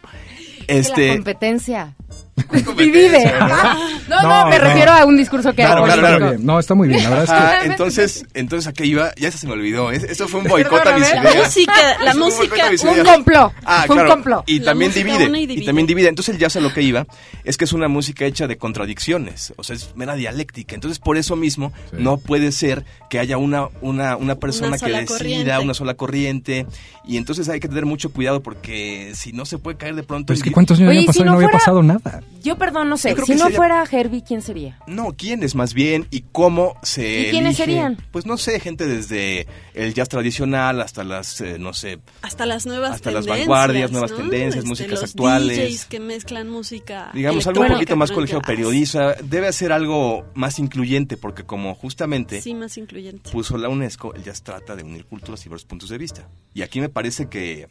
La Este, competencia. competencia, Divide. ¿no? No, no, No, me no. refiero a un discurso que Claro, hago. claro, claro. No, está muy bien. La verdad es que Ah, entonces, entonces a qué iba, ya se me olvidó. Es- Eso fue un boicot a mis. La música, la Es un música, Un ideas. complot. Ah, Fue claro. un complot. Y La también divide, y y también divide. Entonces el jazz a lo que iba es que es una música hecha de contradicciones, o sea, es mera dialéctica. Entonces por eso mismo Sí. no puede ser que haya una una una persona Una que decida corriente. una sola corriente y entonces hay que tener mucho cuidado porque si no se puede caer de pronto. Pues en que cuántos años Oye, y pasado si y no había pasado nada. Yo, perdón, no sé. Si no sería- fuera Herbie, ¿quién sería? No, ¿quiénes más bien? ¿Y cómo se ¿Y quiénes elige? serían? Pues no sé, gente desde el jazz tradicional hasta las, eh, no sé, hasta las nuevas Hasta las vanguardias, nuevas ¿no? tendencias, Este, músicas los actuales. DJs que mezclan música digamos algo un poquito más colegiado jazz. periodista. Debe ser algo más incluyente porque como justamente Sí, más incluyente. puso la UNESCO, el jazz trata de unir culturas y diversos puntos de vista. Y aquí me parece que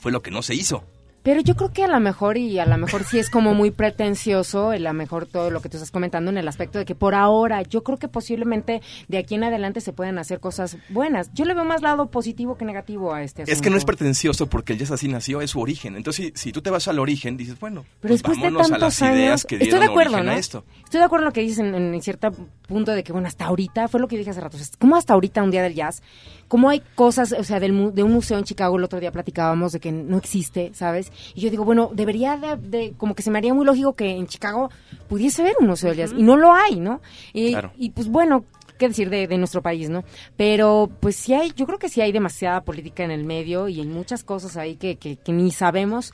fue lo que no se hizo. Pero yo creo que a lo mejor, y a lo mejor sí es como muy pretencioso, a lo mejor todo lo que tú estás comentando en el aspecto de que por ahora, yo creo que posiblemente de aquí en adelante se pueden hacer cosas buenas. Yo le veo más lado positivo que negativo a este asunto. Es que no es pretencioso porque el jazz así nació, es su origen. Entonces, si, si tú te vas al origen, dices, bueno, Pero pues después de tantos años, que estoy de acuerdo, ¿no? esto. Estoy de acuerdo en lo que dices en, en cierto punto de que, bueno, hasta ahorita, fue lo que dije hace rato, o sea, ¿cómo hasta ahorita un día del jazz? ¿Cómo hay cosas, o sea, del, mu- de un museo en Chicago, el otro día platicábamos de que no existe, ¿sabes? Y yo digo, bueno, debería de, de- como que se me haría muy lógico que en Chicago pudiese haber un museo jazz, y no lo hay, ¿no? Y, Claro. y pues bueno, qué decir de, de nuestro país, ¿no? Pero pues sí hay, yo creo que sí hay demasiada política en el medio y hay muchas cosas ahí que, que, que ni sabemos.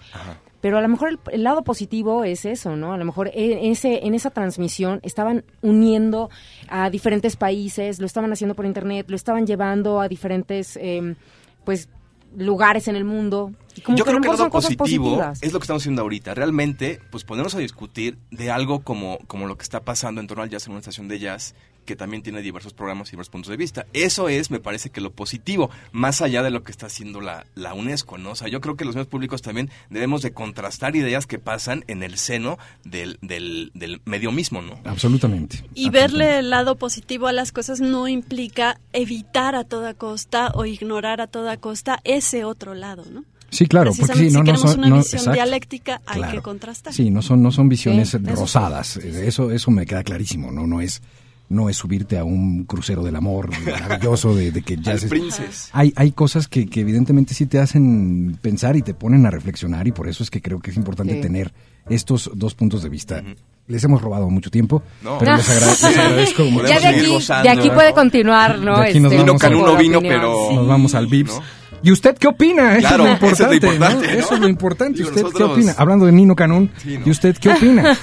Pero a lo mejor el, el lado positivo es eso, ¿no? A lo mejor en, ese, en esa transmisión estaban uniendo a diferentes países, lo estaban haciendo por internet, lo estaban llevando a diferentes, eh, pues, lugares en el mundo. Y como Yo que creo que el lado positivo es lo que estamos haciendo ahorita. Realmente, pues ponernos a discutir de algo como, como lo que está pasando en torno al jazz en una estación de jazz, que también tiene diversos programas y diversos puntos de vista. Eso es, me parece que lo positivo, más allá de lo que está haciendo la, la UNESCO, ¿no? O sea, yo creo que los medios públicos también debemos de contrastar ideas que pasan en el seno del, del, del medio mismo, ¿no? Absolutamente. Y verle el lado positivo a las cosas no implica evitar a toda costa o ignorar a toda costa ese otro lado, ¿no? Sí, claro, porque sí, no, si no son, una no, visión exacto. dialéctica hay Claro. que contrastar. Sí, no son, no son visiones Sí, eso sí. rosadas. Eso, eso me queda clarísimo. No, no es, no es subirte a un crucero del amor maravilloso de, de que ya Al se- Princess. Hay, hay cosas que, que evidentemente sí te hacen pensar y te ponen a reflexionar y por eso es que creo que es importante Sí. tener estos dos puntos de vista. Les hemos robado mucho tiempo, No. pero les, agra- les agradezco. Ya de aquí, gozando, de aquí ¿no? puede continuar, ¿no? De aquí nos Este, vamos un a- poco de vino, pero- Nos vamos al Vips. ¿no? ¿Y usted qué opina? Eso Claro, es lo eso es lo importante. importante, ¿no? ¿no? Eso es lo importante. Digo, ¿Usted qué opina? Hablando de Nino Canún, Sí, ¿no? ¿y usted qué opina?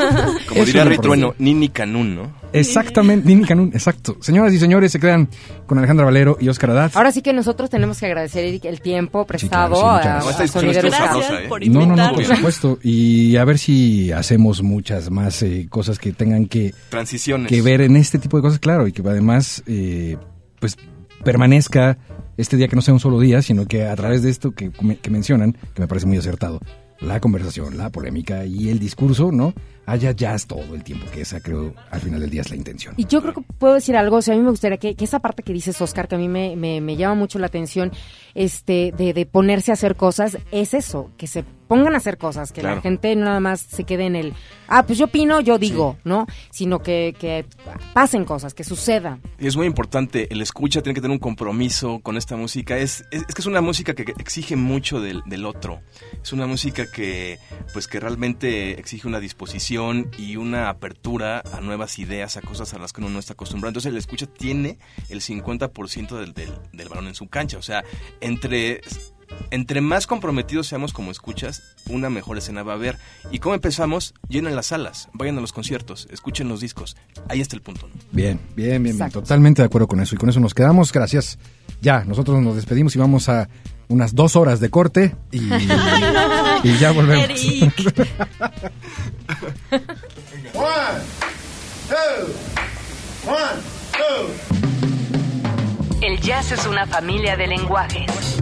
Como Eso diría es lo Rey Trueno, importante. Nini Canún, ¿no? Exactamente, Nini Canún, exacto. Señoras y señores, se quedan con Alejandra Valero y Oscar Haddad. Ahora sí que nosotros tenemos que agradecer, Eric, el tiempo prestado sí, a, gracias. a Sonideros Gracias sabrosa, ¿eh? por No, no, no, por supuesto. Y a ver si hacemos muchas más eh, cosas que tengan que, Transiciones. que ver en este tipo de cosas, claro, y que además, eh, pues, permanezca este día que no sea un solo día, sino que a través de esto que, que mencionan, que me parece muy acertado, la conversación, la polémica y el discurso, ¿no? Haya jazz todo el tiempo, que esa creo al final del día es la intención. Y yo creo que puedo decir algo, o sea, a mí me gustaría que, que esa parte que dices, Oscar, que a mí me, me, me llama mucho la atención, este, de, de ponerse a hacer cosas, es eso, que se pongan a hacer cosas, que Claro. la gente no nada más se quede en el, ah, pues yo opino, yo digo, ¿no? Sino que, que pasen cosas, que suceda. Y es muy importante, el escucha tiene que tener un compromiso con esta música. Es, es, es que es una música que exige mucho del, del otro. Es una música que, pues, que realmente exige una disposición y una apertura a nuevas ideas, a cosas a las que uno no está acostumbrado. Entonces el escucha tiene el 50% del, del, del balón en su cancha. O sea, entre... Entre más comprometidos seamos como escuchas, una mejor escena va a haber. ¿Y cómo empezamos? Llenen las salas, vayan a los conciertos, escuchen los discos. Ahí está el punto. ¿no? Bien, bien, bien, bien. Totalmente de acuerdo con eso. Y con eso nos quedamos. Gracias. Ya, nosotros nos despedimos y vamos a unas dos horas de corte y, y ya volvemos. Eric. One, two, one, two. El jazz es una familia de lenguajes.